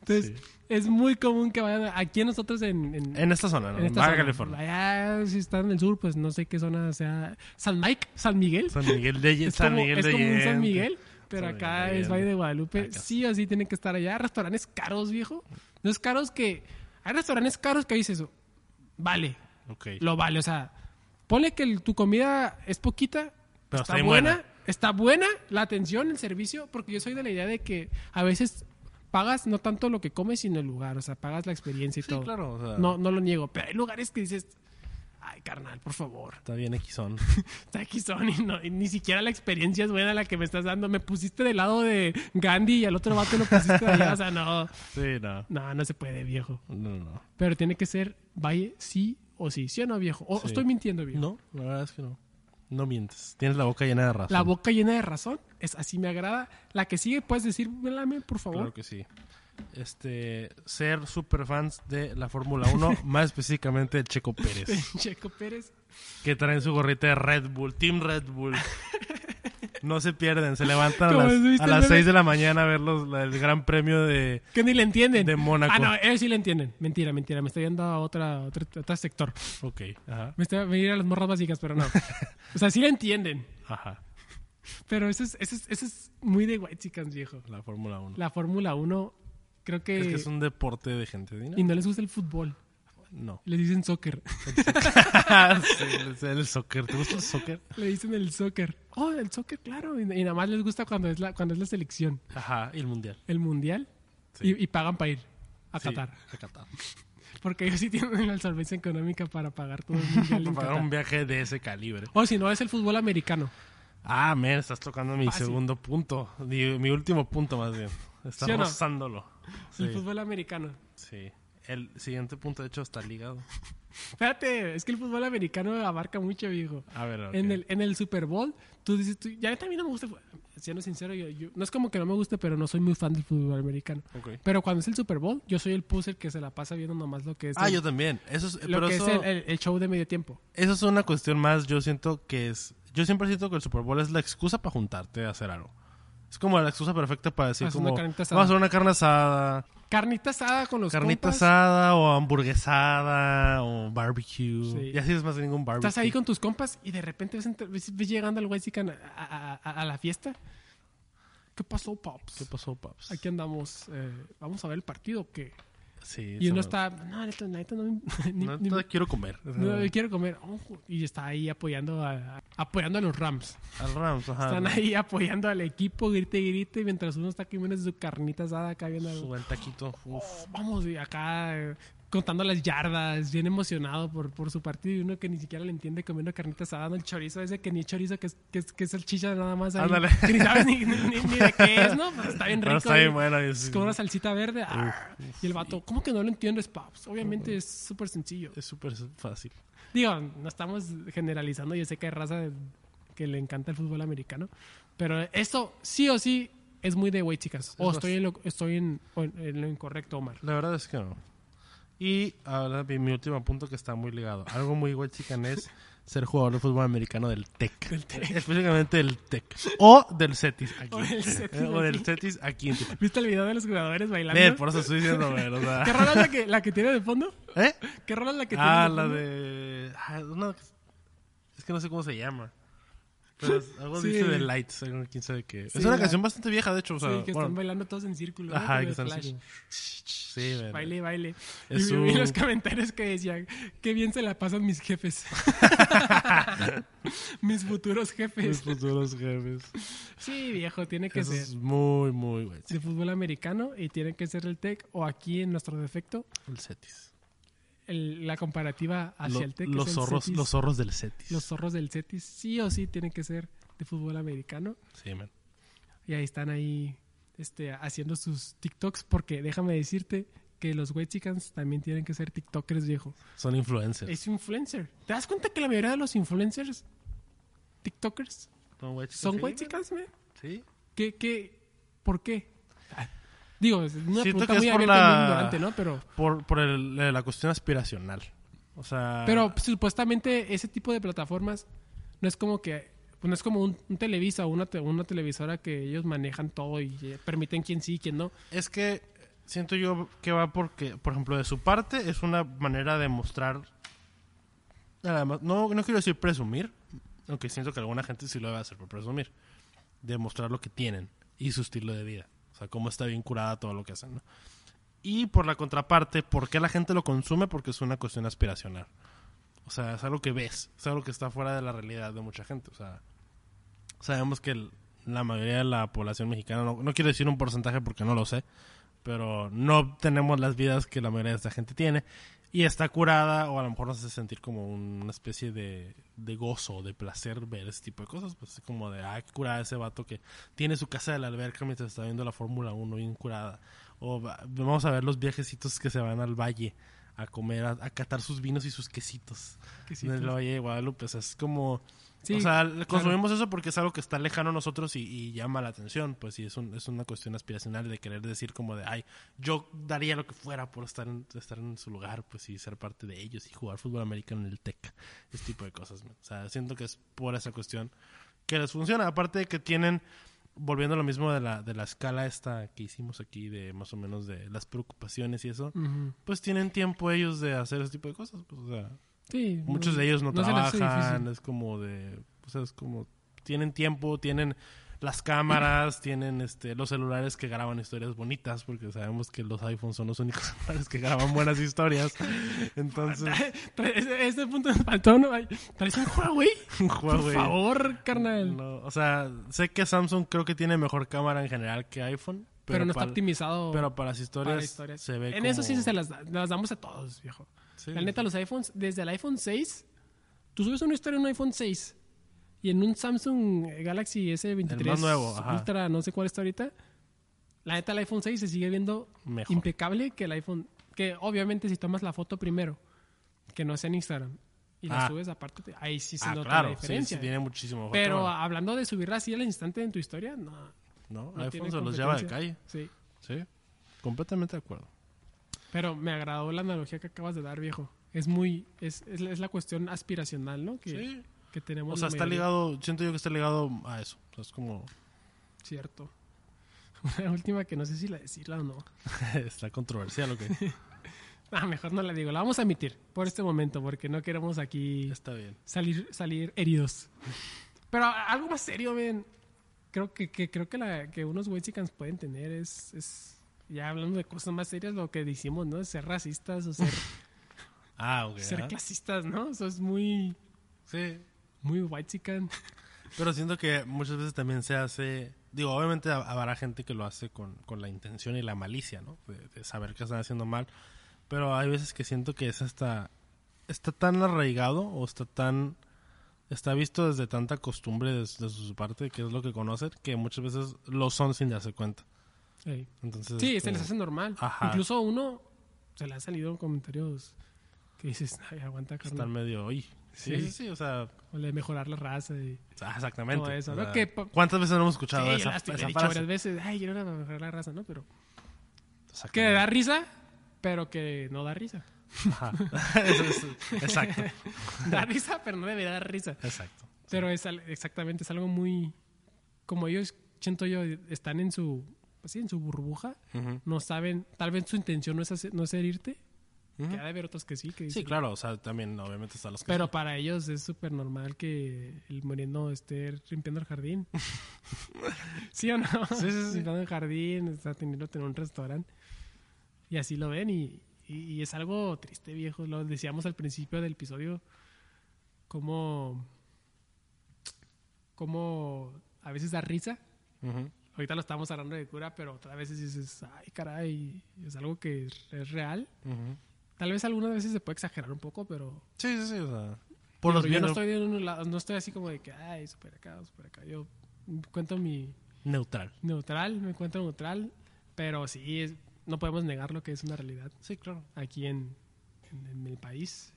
[SPEAKER 1] Entonces, es muy común que vayan aquí nosotros en, en,
[SPEAKER 2] En esta zona, ¿no?
[SPEAKER 1] en
[SPEAKER 2] En
[SPEAKER 1] esta
[SPEAKER 2] Baja
[SPEAKER 1] zona.
[SPEAKER 2] California.
[SPEAKER 1] Allá, si están en el sur, pues no sé qué zona sea. San Mike, San Miguel.
[SPEAKER 2] San Miguel de
[SPEAKER 1] es
[SPEAKER 2] San
[SPEAKER 1] como,
[SPEAKER 2] Miguel
[SPEAKER 1] es como un San. Miguel, pero
[SPEAKER 2] San
[SPEAKER 1] acá
[SPEAKER 2] Miguel
[SPEAKER 1] es Valle de. Guadalupe.
[SPEAKER 2] Acá.
[SPEAKER 1] Sí o sí tienen que estar allá. Restaurantes caros, viejo. No es caros que. Hay restaurantes caros que dices, vale,
[SPEAKER 2] Ok.
[SPEAKER 1] lo vale. O sea, ponle que el- tu comida es poquita,
[SPEAKER 2] Pero
[SPEAKER 1] está buena. está buena la atención, el servicio, porque yo soy de la idea de que a veces pagas no tanto lo que comes, sino el lugar. O sea, pagas la experiencia y
[SPEAKER 2] Sí,
[SPEAKER 1] todo.
[SPEAKER 2] claro. O sea,
[SPEAKER 1] No, no lo niego, pero hay lugares que dices, ay, carnal, por favor.
[SPEAKER 2] Está bien Xon.
[SPEAKER 1] Está aquí son y, no- y ni siquiera la experiencia es buena la que me estás dando. Me pusiste del lado de Gandhi y al otro vato lo pusiste de allá. O sea, no,
[SPEAKER 2] Sí, no.
[SPEAKER 1] no, no se puede, viejo.
[SPEAKER 2] No, no.
[SPEAKER 1] Pero tiene que ser valle sí o sí. ¿Sí o no, viejo? O
[SPEAKER 2] Sí.
[SPEAKER 1] estoy mintiendo, viejo.
[SPEAKER 2] No, la verdad es que no. No mientes. Tienes la boca llena de razón.
[SPEAKER 1] La boca llena de razón. Es así me agrada. La que sigue, puedes decir, por favor.
[SPEAKER 2] Claro que sí. Este, ser super fans de la Fórmula 1, más específicamente de Checo Pérez,
[SPEAKER 1] Checo Pérez.
[SPEAKER 2] que traen su gorrita de Red Bull, Team Red Bull. No se pierden, se levantan a las, a
[SPEAKER 1] el
[SPEAKER 2] las
[SPEAKER 1] meme.
[SPEAKER 2] 6 de la mañana a ver los, el gran premio de...
[SPEAKER 1] Que ni le entienden.
[SPEAKER 2] De Mónaco.
[SPEAKER 1] Ah, no, ellos sí le entienden. Mentira, mentira. Me estoy yendo a otra, otro, otro sector.
[SPEAKER 2] Ok, ajá,
[SPEAKER 1] Me estoy me a las morras básicas, pero no. O sea, sí le entienden.
[SPEAKER 2] ajá,
[SPEAKER 1] Pero eso es, eso es, eso es muy de white chicans, viejo.
[SPEAKER 2] la Fórmula 1.
[SPEAKER 1] La Fórmula 1, creo que...
[SPEAKER 2] Es que es un deporte de gente.
[SPEAKER 1] Y no les gusta el fútbol.
[SPEAKER 2] No.
[SPEAKER 1] Les dicen soccer.
[SPEAKER 2] sí, el soccer. ¿Te gusta el soccer?
[SPEAKER 1] Le dicen el soccer. Oh, el soccer, claro. Y, y nada más les gusta cuando es la, cuando es la selección.
[SPEAKER 2] Ajá, y el mundial.
[SPEAKER 1] El mundial.
[SPEAKER 2] Sí.
[SPEAKER 1] Y, y pagan para ir a
[SPEAKER 2] Sí,
[SPEAKER 1] Qatar.
[SPEAKER 2] a Qatar.
[SPEAKER 1] Porque ellos sí tienen la solvencia económica para pagar todo el mundial
[SPEAKER 2] Para pagar
[SPEAKER 1] Qatar.
[SPEAKER 2] un viaje de ese calibre.
[SPEAKER 1] O si no, es el fútbol americano.
[SPEAKER 2] Ah, men, estás tocando mi
[SPEAKER 1] Fácil.
[SPEAKER 2] segundo punto. Mi, mi último punto, más bien. Estás
[SPEAKER 1] ¿Sí o no?
[SPEAKER 2] rozándolo. Sí,
[SPEAKER 1] El fútbol americano.
[SPEAKER 2] sí. El siguiente punto, de hecho, está ligado.
[SPEAKER 1] Espérate, es que el fútbol americano abarca mucho, viejo.
[SPEAKER 2] A ver, ok.
[SPEAKER 1] En, el, en el Super Bowl, tú dices, tú, ya también no me gusta, siendo sincero, yo, yo- no es como que no me guste, pero no soy muy fan del fútbol americano. Pero cuando es el Super Bowl, yo soy el puzzle que se la pasa viendo nomás lo que es,
[SPEAKER 2] Ah,
[SPEAKER 1] el,
[SPEAKER 2] yo también. Eso es,
[SPEAKER 1] lo
[SPEAKER 2] pero
[SPEAKER 1] que
[SPEAKER 2] eso,
[SPEAKER 1] es el, el- el show de medio tiempo.
[SPEAKER 2] eso es una cuestión más, yo siento que es... Yo siempre siento que el Super Bowl es la excusa para juntarte a hacer algo. Es como la excusa perfecta para decir como... Vamos a hacer una carne asada,
[SPEAKER 1] Carnita asada con los
[SPEAKER 2] carnita
[SPEAKER 1] compas.
[SPEAKER 2] asada o hamburguesada o barbecue.
[SPEAKER 1] Sí.
[SPEAKER 2] Y así es más de ningún barbecue.
[SPEAKER 1] Estás ahí con tus compas y de repente ves, entre- ves- ves llegando al Wexican a, a- a- a la fiesta. ¿Qué pasó, Pops?
[SPEAKER 2] ¿Qué pasó, paps?
[SPEAKER 1] Aquí andamos. eh, vamos a ver el partido que
[SPEAKER 2] Sí,
[SPEAKER 1] Y uno está, no, neta, neta, no, ni-
[SPEAKER 2] No,
[SPEAKER 1] ni-
[SPEAKER 2] quiero comer.
[SPEAKER 1] no, quiero comer. Ojo, y está ahí apoyando a, apoyando a los Rams.
[SPEAKER 2] Al Rams, ajá.
[SPEAKER 1] Están ahí apoyando al equipo, grite y grite, mientras uno está comiendo su carnita asada acá viendo.
[SPEAKER 2] Su buen taquito. Uf.
[SPEAKER 1] Oh, vamos, y acá contando las yardas, bien emocionado por, por su partido y uno que ni siquiera le entiende comiendo carnita asada, dando el chorizo ese que ni es chorizo, que es, que es, que es salchicha nada más ahí.
[SPEAKER 2] Ándale.
[SPEAKER 1] Que ni sabes ni, ni- ni- de qué es, ¿no? Pero está bien
[SPEAKER 2] Pero
[SPEAKER 1] rico.
[SPEAKER 2] está bien bueno.
[SPEAKER 1] Es como una salsita verde. ah, y el vato, ¿cómo que no lo entiendes, Paps? Obviamente es súper sencillo.
[SPEAKER 2] es súper fácil.
[SPEAKER 1] Digo, no estamos generalizando. Yo sé que hay raza de- que le encanta el fútbol americano. Pero esto sí o sí es muy de güey, chicas. O
[SPEAKER 2] Es
[SPEAKER 1] estoy, en lo, estoy en, en- en lo incorrecto, Omar.
[SPEAKER 2] La verdad es que no. Y ahora mi, mi último punto que está muy ligado. Algo muy chican es ser jugador de fútbol americano del TEC. Específicamente del TEC. O del CETIS aquí.
[SPEAKER 1] O del Cetis
[SPEAKER 2] o del
[SPEAKER 1] aquí.
[SPEAKER 2] CETIS aquí en.
[SPEAKER 1] ¿Viste el video de los jugadores bailando?
[SPEAKER 2] Eh, por eso estoy diciendo. O sea,
[SPEAKER 1] ¿Qué rola es la que, la que tiene de fondo?
[SPEAKER 2] ¿Eh?
[SPEAKER 1] ¿Qué rola es la que
[SPEAKER 2] Ah,
[SPEAKER 1] tiene
[SPEAKER 2] la
[SPEAKER 1] fondo?
[SPEAKER 2] de. ah, una que- Es que no sé cómo se llama. Pero algo
[SPEAKER 1] Sí.
[SPEAKER 2] dice de Lights. algo, quién sabe qué.
[SPEAKER 1] Sí,
[SPEAKER 2] es una
[SPEAKER 1] la-
[SPEAKER 2] canción bastante vieja, de hecho. O sea,
[SPEAKER 1] sí, que
[SPEAKER 2] bueno,
[SPEAKER 1] están bailando todos en círculo.
[SPEAKER 2] Ajá, que están
[SPEAKER 1] flash.
[SPEAKER 2] Sí, verdad.
[SPEAKER 1] Baile, baile.
[SPEAKER 2] Es
[SPEAKER 1] y vi
[SPEAKER 2] un-
[SPEAKER 1] los comentarios que decían, qué bien se la pasan mis jefes. mis futuros
[SPEAKER 2] Mis
[SPEAKER 1] jefes.
[SPEAKER 2] futuros jefes.
[SPEAKER 1] Sí, viejo, tiene que
[SPEAKER 2] Eso
[SPEAKER 1] ser
[SPEAKER 2] es muy, muy güey.
[SPEAKER 1] de fútbol americano y tiene que ser el TEC o aquí en nuestro defecto
[SPEAKER 2] El Cetis.
[SPEAKER 1] El- la comparativa hacia
[SPEAKER 2] Lo-
[SPEAKER 1] el TEC.
[SPEAKER 2] los, zorros,
[SPEAKER 1] Cetis.
[SPEAKER 2] los zorros del Cetis.
[SPEAKER 1] Los zorros del CETIS sí o sí tienen que ser de fútbol americano.
[SPEAKER 2] Sí, man.
[SPEAKER 1] Y ahí están ahí este, haciendo sus TikToks porque déjame decirte que los White Chickens también tienen que ser TikTokers, viejo.
[SPEAKER 2] Son influencers.
[SPEAKER 1] Es influencer. ¿Te das cuenta que la mayoría de los influencers TikTokers
[SPEAKER 2] Son güey chicas.
[SPEAKER 1] son
[SPEAKER 2] sí,
[SPEAKER 1] White Chickens, man?
[SPEAKER 2] Sí.
[SPEAKER 1] ¿Qué, qué, ¿Por qué? Digo, es una
[SPEAKER 2] Siento
[SPEAKER 1] pregunta
[SPEAKER 2] que es
[SPEAKER 1] muy
[SPEAKER 2] por
[SPEAKER 1] abierta y muy
[SPEAKER 2] la-
[SPEAKER 1] ignorante, ¿no? Pero,
[SPEAKER 2] Por, por el- la cuestión aspiracional. O sea.
[SPEAKER 1] pero pues, supuestamente ese tipo de plataformas no es como que pues, no es como un, un Televisa o una, te- una televisora que ellos manejan todo y eh, permiten quién sí y quién no.
[SPEAKER 2] Es que siento yo que va porque, por ejemplo, de su parte es una manera de mostrar. Nada más. No, no quiero decir presumir, aunque siento que alguna gente sí lo debe hacer por presumir. De mostrar lo que tienen y su estilo de vida. O sea, cómo está bien curada todo lo que hacen, ¿no? Y por la contraparte, ¿por qué la gente lo consume? Porque es una cuestión aspiracional. O sea, es algo que ves, es algo que está fuera de la realidad de mucha gente. O sea, sabemos que la mayoría de la población mexicana, no, no quiero decir un porcentaje porque no lo sé, pero no tenemos las vidas que la mayoría de esta gente tiene. Y está curada, o a lo mejor nos hace sentir como una especie de, de gozo, de placer ver ese tipo de cosas. Pues como de, ah, qué curada ese vato que tiene su casa de la alberca mientras está viendo la Fórmula 1, bien curada. O va- vamos a ver los viajecitos que se van al valle a comer, a, a catar sus vinos y sus quesitos.
[SPEAKER 1] Quesitos.
[SPEAKER 2] En el Valle de Guadalupe. O sea, es como...
[SPEAKER 1] Sí,
[SPEAKER 2] o sea,
[SPEAKER 1] claro.
[SPEAKER 2] consumimos eso porque es algo que está lejano a nosotros y, y llama la atención. Pues sí, es, un- es una cuestión aspiracional de querer decir como de, ay, yo daría lo que fuera por estar en, estar en su lugar, pues y ser parte de ellos y jugar fútbol americano en el TEC. Ese tipo de cosas. O sea, siento que es por esa cuestión que les funciona. Aparte de que tienen, volviendo a lo mismo de la, de la escala esta que hicimos aquí, de más o menos de las preocupaciones y eso, pues tienen tiempo ellos de hacer ese tipo de cosas. Pues, o sea,
[SPEAKER 1] Sí.
[SPEAKER 2] muchos de ellos no, trabajan, es como de, o sea, es como, tienen tiempo, tienen las cámaras, tienen este los celulares que graban historias bonitas, porque sabemos que los iPhones son los únicos celulares que graban buenas historias. Entonces,
[SPEAKER 1] ese punto me faltó, ¿no? ¿Traes un Huawei?
[SPEAKER 2] un
[SPEAKER 1] Por
[SPEAKER 2] Huawei.
[SPEAKER 1] favor, carnal.
[SPEAKER 2] No, o sea, sé que Samsung creo que tiene mejor cámara en general que iPhone,
[SPEAKER 1] pero,
[SPEAKER 2] pero,
[SPEAKER 1] no está optimizado
[SPEAKER 2] pero para las historias,
[SPEAKER 1] para historias.
[SPEAKER 2] se ve
[SPEAKER 1] En eso sí se las, da- las damos a todos, viejo.
[SPEAKER 2] Sí.
[SPEAKER 1] La neta, los iPhones, desde el iPhone 6, tú subes una historia en un iPhone 6 y en un Samsung Galaxy S23
[SPEAKER 2] El más nuevo, ajá.
[SPEAKER 1] Ultra, no sé cuál está ahorita. La neta, el iPhone 6 se sigue viendo
[SPEAKER 2] Mejor.
[SPEAKER 1] impecable que el iPhone. Que obviamente, si tomas la foto primero, que no sea en Instagram, y la
[SPEAKER 2] Ah.
[SPEAKER 1] subes aparte, te- ahí sí se
[SPEAKER 2] Ah,
[SPEAKER 1] nota
[SPEAKER 2] claro,
[SPEAKER 1] la diferencia.
[SPEAKER 2] sí, tiene muchísimo
[SPEAKER 1] Pero hablando de subirla así al instante en tu historia, no.
[SPEAKER 2] no,
[SPEAKER 1] no
[SPEAKER 2] iPhone se los lleva de calle.
[SPEAKER 1] Sí.
[SPEAKER 2] Sí, completamente de acuerdo.
[SPEAKER 1] Pero me agradó la analogía que acabas de dar, viejo. Es muy. Es, es, es la cuestión aspiracional, ¿no? Que,
[SPEAKER 2] Sí.
[SPEAKER 1] que tenemos.
[SPEAKER 2] O sea, está ligado, siento yo que está ligado a eso. O sea, es como,
[SPEAKER 1] Cierto. Una última que no sé si la decirla o no.
[SPEAKER 2] está controversial lo que
[SPEAKER 1] Ah, mejor no la digo. La vamos a emitir por este momento porque no queremos aquí
[SPEAKER 2] está bien.
[SPEAKER 1] salir, salir heridos. Pero algo más serio, ven. Creo que, que- creo que, la, que unos Wexicans pueden tener es, es. Ya hablando de cosas más serias, lo que decimos, ¿no? Ser racistas o ser,
[SPEAKER 2] Ah, ok.
[SPEAKER 1] ser
[SPEAKER 2] ajá.
[SPEAKER 1] clasistas, ¿no? Eso es muy.
[SPEAKER 2] Sí,
[SPEAKER 1] Muy Whitezican.
[SPEAKER 2] pero siento que muchas veces también se hace, digo, obviamente hab- habrá gente que lo hace con, con la intención y la malicia, ¿no? De, de saber que están haciendo mal, pero hay veces que siento que es hasta, está tan arraigado o está tan, está visto desde tanta costumbre desde su parte, que es lo que conocen, que muchas veces lo son sin darse cuenta. Entonces,
[SPEAKER 1] Sí, se les
[SPEAKER 2] como-
[SPEAKER 1] hace normal.
[SPEAKER 2] Ajá.
[SPEAKER 1] Incluso a uno se le han salido comentarios que dices, ay, aguanta,
[SPEAKER 2] Están
[SPEAKER 1] carnal.
[SPEAKER 2] medio, oye. Sí,
[SPEAKER 1] Sí.
[SPEAKER 2] sí, sí, o sea,
[SPEAKER 1] O le mejorar la raza. Y...
[SPEAKER 2] ah, exactamente.
[SPEAKER 1] Todo eso,
[SPEAKER 2] o
[SPEAKER 1] ¿no? Que
[SPEAKER 2] ¿Cuántas veces no hemos escuchado
[SPEAKER 1] sí, yo
[SPEAKER 2] esa,
[SPEAKER 1] he
[SPEAKER 2] esa
[SPEAKER 1] dicho
[SPEAKER 2] frase?
[SPEAKER 1] varias veces, ay, quiero mejorar la raza, ¿no? Pero que da risa, pero que no da risa.
[SPEAKER 2] Ajá. Eso es- exacto,
[SPEAKER 1] da risa, pero no debería dar risa.
[SPEAKER 2] exacto.
[SPEAKER 1] Pero es exactamente, es algo muy... Como ellos, siento yo, están en su... Pues sí, en su burbuja.
[SPEAKER 2] Ujú.
[SPEAKER 1] No saben, tal vez su intención no es, hacer- no es herirte.
[SPEAKER 2] Ujú.
[SPEAKER 1] Que ha de haber otros que sí. Que
[SPEAKER 2] Sí, claro, o sea, también obviamente están los que
[SPEAKER 1] Pero para ellos es súper normal que el moreno esté limpiando el jardín. ¿Sí o no?
[SPEAKER 2] Sí, sí, sí.
[SPEAKER 1] Limpiando el jardín, está teniendo tener un restaurante. Y así lo ven y, y- y es algo triste, viejo. Lo decíamos al principio del episodio, como, como a veces da risa.
[SPEAKER 2] Ujú.
[SPEAKER 1] Ahorita lo estamos hablando de cura, pero otras veces dices, ay, caray, es algo que es, real.
[SPEAKER 2] Ujú.
[SPEAKER 1] Tal vez algunas veces se puede exagerar un poco, pero
[SPEAKER 2] Sí, sí, sí, o sea, por los
[SPEAKER 1] yo no estoy de no estoy así como de que, ay, super acá, super acá. Yo cuento mi
[SPEAKER 2] neutral.
[SPEAKER 1] neutral, me encuentro neutral, pero sí, es- no podemos negar lo que es una realidad
[SPEAKER 2] Sí, claro.
[SPEAKER 1] aquí en, en, en el país.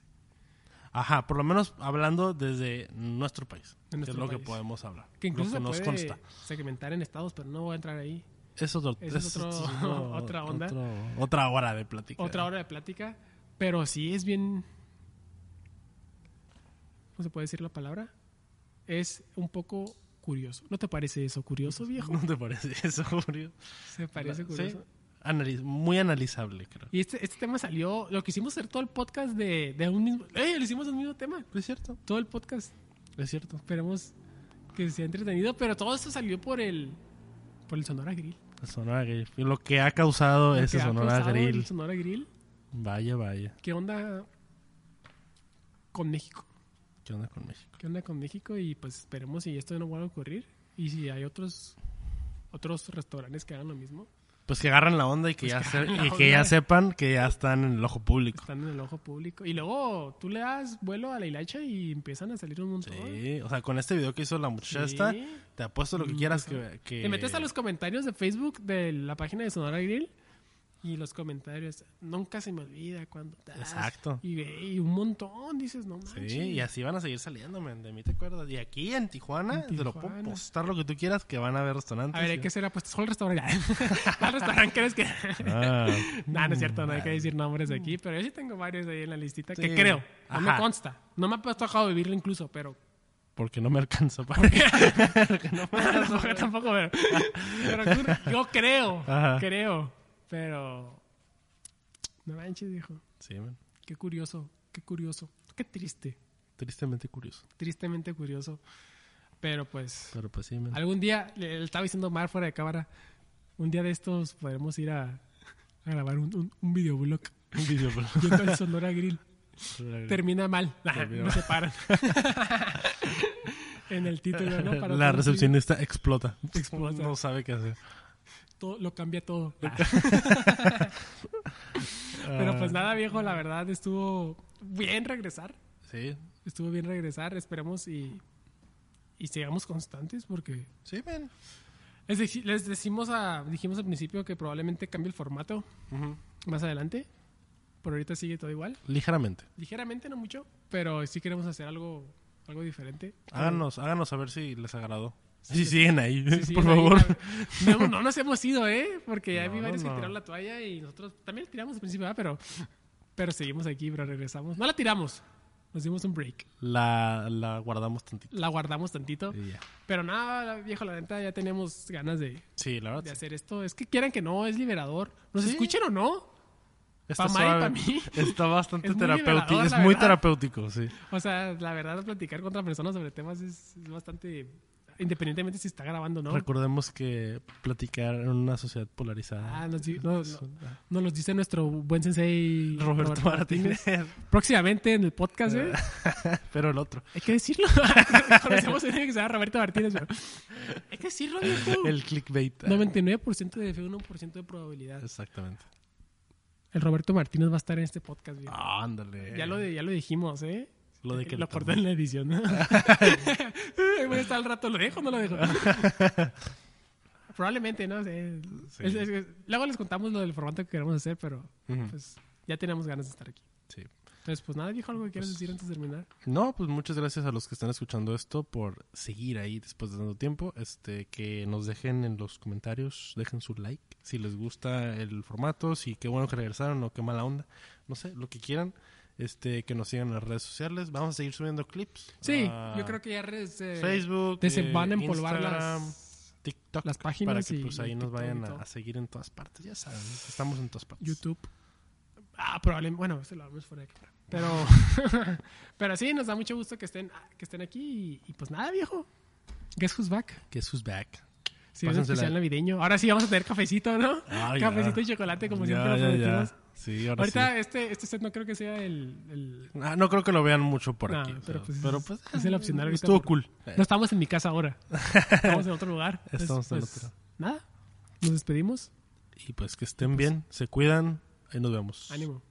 [SPEAKER 2] Ajá, por lo menos hablando desde nuestro país, que es lo que podemos hablar.
[SPEAKER 1] Que incluso
[SPEAKER 2] que
[SPEAKER 1] se
[SPEAKER 2] nos
[SPEAKER 1] puede
[SPEAKER 2] consta.
[SPEAKER 1] segmentar en estados, pero no voy a entrar ahí.
[SPEAKER 2] Es otro,
[SPEAKER 1] es otro- otra onda.
[SPEAKER 2] otro- otra hora de plática.
[SPEAKER 1] Otra hora de plática, pero sí es bien... ¿Cómo se puede decir la palabra? Es un poco curioso. ¿No te parece eso curioso, viejo?
[SPEAKER 2] ¿No te parece eso, Julio?
[SPEAKER 1] ¿Se parece
[SPEAKER 2] Sí. Analiz- muy analizable, creo.
[SPEAKER 1] Y este, este tema salió, lo que hicimos hacer todo el podcast de, de un mismo... ¡Eh! Le hicimos un mismo tema.
[SPEAKER 2] Es cierto,
[SPEAKER 1] Todo el podcast.
[SPEAKER 2] es cierto.
[SPEAKER 1] Esperemos que sea entretenido, pero todo esto salió por el por el Sonora Grill.
[SPEAKER 2] El Sonora Grill. Lo que ha causado
[SPEAKER 1] Lo
[SPEAKER 2] ese
[SPEAKER 1] ha
[SPEAKER 2] Sonora
[SPEAKER 1] causado
[SPEAKER 2] Grill.
[SPEAKER 1] El Sonora Grill.
[SPEAKER 2] Vaya, vaya.
[SPEAKER 1] ¿Qué onda con México?
[SPEAKER 2] ¿Qué onda con México?
[SPEAKER 1] ¿Qué onda con México? Y pues esperemos si esto no vuelve a ocurrir. Y si hay otros otros restaurantes que hagan lo mismo.
[SPEAKER 2] Pues que agarren la onda y que,
[SPEAKER 1] Pues
[SPEAKER 2] ya,
[SPEAKER 1] que
[SPEAKER 2] se- y que ya sepan que ya están en el ojo público.
[SPEAKER 1] Están en el ojo público. Y luego tú le das vuelo a la hilacha y empiezan a salir un montón.
[SPEAKER 2] Sí, o sea, con este video que hizo la muchacha
[SPEAKER 1] Sí.
[SPEAKER 2] esta, te apuesto lo que
[SPEAKER 1] Mm,
[SPEAKER 2] quieras
[SPEAKER 1] sea,
[SPEAKER 2] que, que...
[SPEAKER 1] Te metes a los comentarios de Facebook de la página de Sonora Grill y los comentarios, nunca se me olvida cuando... das".
[SPEAKER 2] Exacto.
[SPEAKER 1] Y, un montón, dices, no manches.
[SPEAKER 2] Sí, y así van a seguir saliendo, men, de mí te acuerdas. Y aquí en Tijuana,
[SPEAKER 1] En
[SPEAKER 2] te lo puedo
[SPEAKER 1] Tijuana.
[SPEAKER 2] postar lo que tú quieras, que van a haber restaurantes.
[SPEAKER 1] A ver, hay
[SPEAKER 2] y-
[SPEAKER 1] que ser apuestas. ¿Cuál restaurante? ¿Cuál restaurante crees que...?
[SPEAKER 2] Ah,
[SPEAKER 1] no, no es cierto, no hay que decir nombres aquí, pero yo sí tengo varios ahí en la listita que
[SPEAKER 2] Sí.
[SPEAKER 1] creo. No me
[SPEAKER 2] Ajá.
[SPEAKER 1] consta. No me ha tocado vivirlo incluso, pero
[SPEAKER 2] Porque no me alcanza para... Porque no me alcanza
[SPEAKER 1] tampoco, pero, pero yo creo,
[SPEAKER 2] Ajá.
[SPEAKER 1] creo, pero no manches, dijo.
[SPEAKER 2] Sí, man.
[SPEAKER 1] Qué curioso, qué curioso, qué triste,
[SPEAKER 2] Tristemente curioso.
[SPEAKER 1] tristemente curioso. Pero pues
[SPEAKER 2] Pero pues sí, man.
[SPEAKER 1] algún día le, le estaba diciendo Mar fuera de cámara, un día de estos podremos ir a, a grabar un, un, un videoblog
[SPEAKER 2] Un video, pero-
[SPEAKER 1] yendo al Sonora Grill. Termina mal, no se paran. en el título, ¿no? Para
[SPEAKER 2] La recepcionista explota.
[SPEAKER 1] Explota.
[SPEAKER 2] No sabe qué hacer.
[SPEAKER 1] Todo- lo cambia todo. Pero pues nada, viejo, la verdad estuvo bien regresar.
[SPEAKER 2] Sí,
[SPEAKER 1] Estuvo bien regresar, esperemos y, y sigamos constantes porque
[SPEAKER 2] sí, man.
[SPEAKER 1] les, deci- les decimos a, dijimos al principio que probablemente cambie el formato más adelante. Por ahorita sigue todo igual.
[SPEAKER 2] Ligeramente.
[SPEAKER 1] Ligeramente, no mucho, pero sí queremos hacer algo, algo diferente.
[SPEAKER 2] Háganos, háganos saber si les agradó.
[SPEAKER 1] Sí,
[SPEAKER 2] Si siguen ahí,
[SPEAKER 1] Sí, sí,
[SPEAKER 2] por favor.
[SPEAKER 1] No, no nos hemos ido, ¿eh? Porque ya vi
[SPEAKER 2] No,
[SPEAKER 1] varios que tiraron la toalla y nosotros también la tiramos al principio, ¿verdad? Pero, pero seguimos aquí, pero regresamos. No la tiramos, nos dimos un break.
[SPEAKER 2] La, la guardamos tantito.
[SPEAKER 1] La guardamos tantito. Pero nada, viejo, la neta, ya tenemos ganas de,
[SPEAKER 2] Sí, la
[SPEAKER 1] de
[SPEAKER 2] verdad.
[SPEAKER 1] hacer esto. Es que quieran que no, es liberador. ¿Nos escuchen o no?
[SPEAKER 2] Está
[SPEAKER 1] Pa' Mari y
[SPEAKER 2] suave.
[SPEAKER 1] pa' mí.
[SPEAKER 2] Está bastante
[SPEAKER 1] Es
[SPEAKER 2] terapéutico. Es muy
[SPEAKER 1] verdad.
[SPEAKER 2] terapéutico, sí.
[SPEAKER 1] O sea, la verdad, platicar con otra persona sobre temas es, es bastante... Independientemente si está grabando o no.
[SPEAKER 2] Recordemos que platicar en una sociedad polarizada.
[SPEAKER 1] Ah, nos, no, nos los dice nuestro buen sensei
[SPEAKER 2] Roberto, Martínez.
[SPEAKER 1] Próximamente en el podcast, ¿eh?
[SPEAKER 2] Pero el otro.
[SPEAKER 1] Hay que decirlo. Conocemos a alguien que se llama Roberto Martínez, pero... Hay que decirlo, viejo.
[SPEAKER 2] El clickbait.
[SPEAKER 1] 99% de fe, 1% de probabilidad.
[SPEAKER 2] Exactamente.
[SPEAKER 1] El Roberto Martínez va a estar en este podcast, viejo.
[SPEAKER 2] Ah, ándale.
[SPEAKER 1] Ya lo, ya lo dijimos, ¿eh?
[SPEAKER 2] Lo de que
[SPEAKER 1] lo corté en la edición. Ay, bueno, está al rato, ¿lo dejo o no lo dejo? Probablemente, ¿no? sé.
[SPEAKER 2] Sí.
[SPEAKER 1] Es- es- luego les contamos lo del formato que queremos hacer, pero
[SPEAKER 2] Ujú.
[SPEAKER 1] pues ya tenemos ganas de estar aquí.
[SPEAKER 2] Sí.
[SPEAKER 1] Entonces, pues nada, viejo, algo que quieras
[SPEAKER 2] Pues-
[SPEAKER 1] decir antes de terminar.
[SPEAKER 2] No, pues muchas gracias a los que están escuchando esto por seguir ahí después de tanto tiempo. Este, que nos dejen en los comentarios, dejen su like si les gusta el formato, si qué bueno que regresaron o qué mala onda, no sé, lo que quieran. Este, que nos sigan en las redes sociales. Vamos a seguir subiendo clips.
[SPEAKER 1] Sí, yo creo que ya redes, eh,
[SPEAKER 2] Facebook, eh,
[SPEAKER 1] van a empolvar
[SPEAKER 2] Instagram,
[SPEAKER 1] las,
[SPEAKER 2] TikTok,
[SPEAKER 1] las páginas
[SPEAKER 2] para que
[SPEAKER 1] y
[SPEAKER 2] pues ahí nos
[SPEAKER 1] TikTok
[SPEAKER 2] vayan a, seguir en todas partes. Ya saben, estamos en todas partes.
[SPEAKER 1] YouTube. Ah, probablemente, bueno, se lo hablamos fuera de cámara. Pero, pero sí, nos da mucho gusto que estén, que estén aquí y, y pues nada, viejo. Guess who's back.
[SPEAKER 2] Guess who's back.
[SPEAKER 1] Sí, es especial navideño. Ahora sí vamos a tener cafecito, ¿no?
[SPEAKER 2] Ah.
[SPEAKER 1] Cafecito y chocolate, como
[SPEAKER 2] Ya,
[SPEAKER 1] siempre
[SPEAKER 2] ya, ya.
[SPEAKER 1] Prometimos.
[SPEAKER 2] Sí, ahora
[SPEAKER 1] Ahorita
[SPEAKER 2] sí.
[SPEAKER 1] este, este set no creo que sea el... el-
[SPEAKER 2] Ah, no creo que lo vean mucho por
[SPEAKER 1] No,
[SPEAKER 2] aquí.
[SPEAKER 1] pero
[SPEAKER 2] o sea,
[SPEAKER 1] pues,
[SPEAKER 2] pero,
[SPEAKER 1] es- es el opcional ahorita
[SPEAKER 2] Estuvo
[SPEAKER 1] por-
[SPEAKER 2] cool.
[SPEAKER 1] No estamos en mi casa ahora. Estamos en otro lugar.
[SPEAKER 2] Estamos en
[SPEAKER 1] pues,
[SPEAKER 2] otro.
[SPEAKER 1] Nada. Nos despedimos.
[SPEAKER 2] Y pues que estén bien, se cuidan. Ahí nos vemos.
[SPEAKER 1] Ánimo.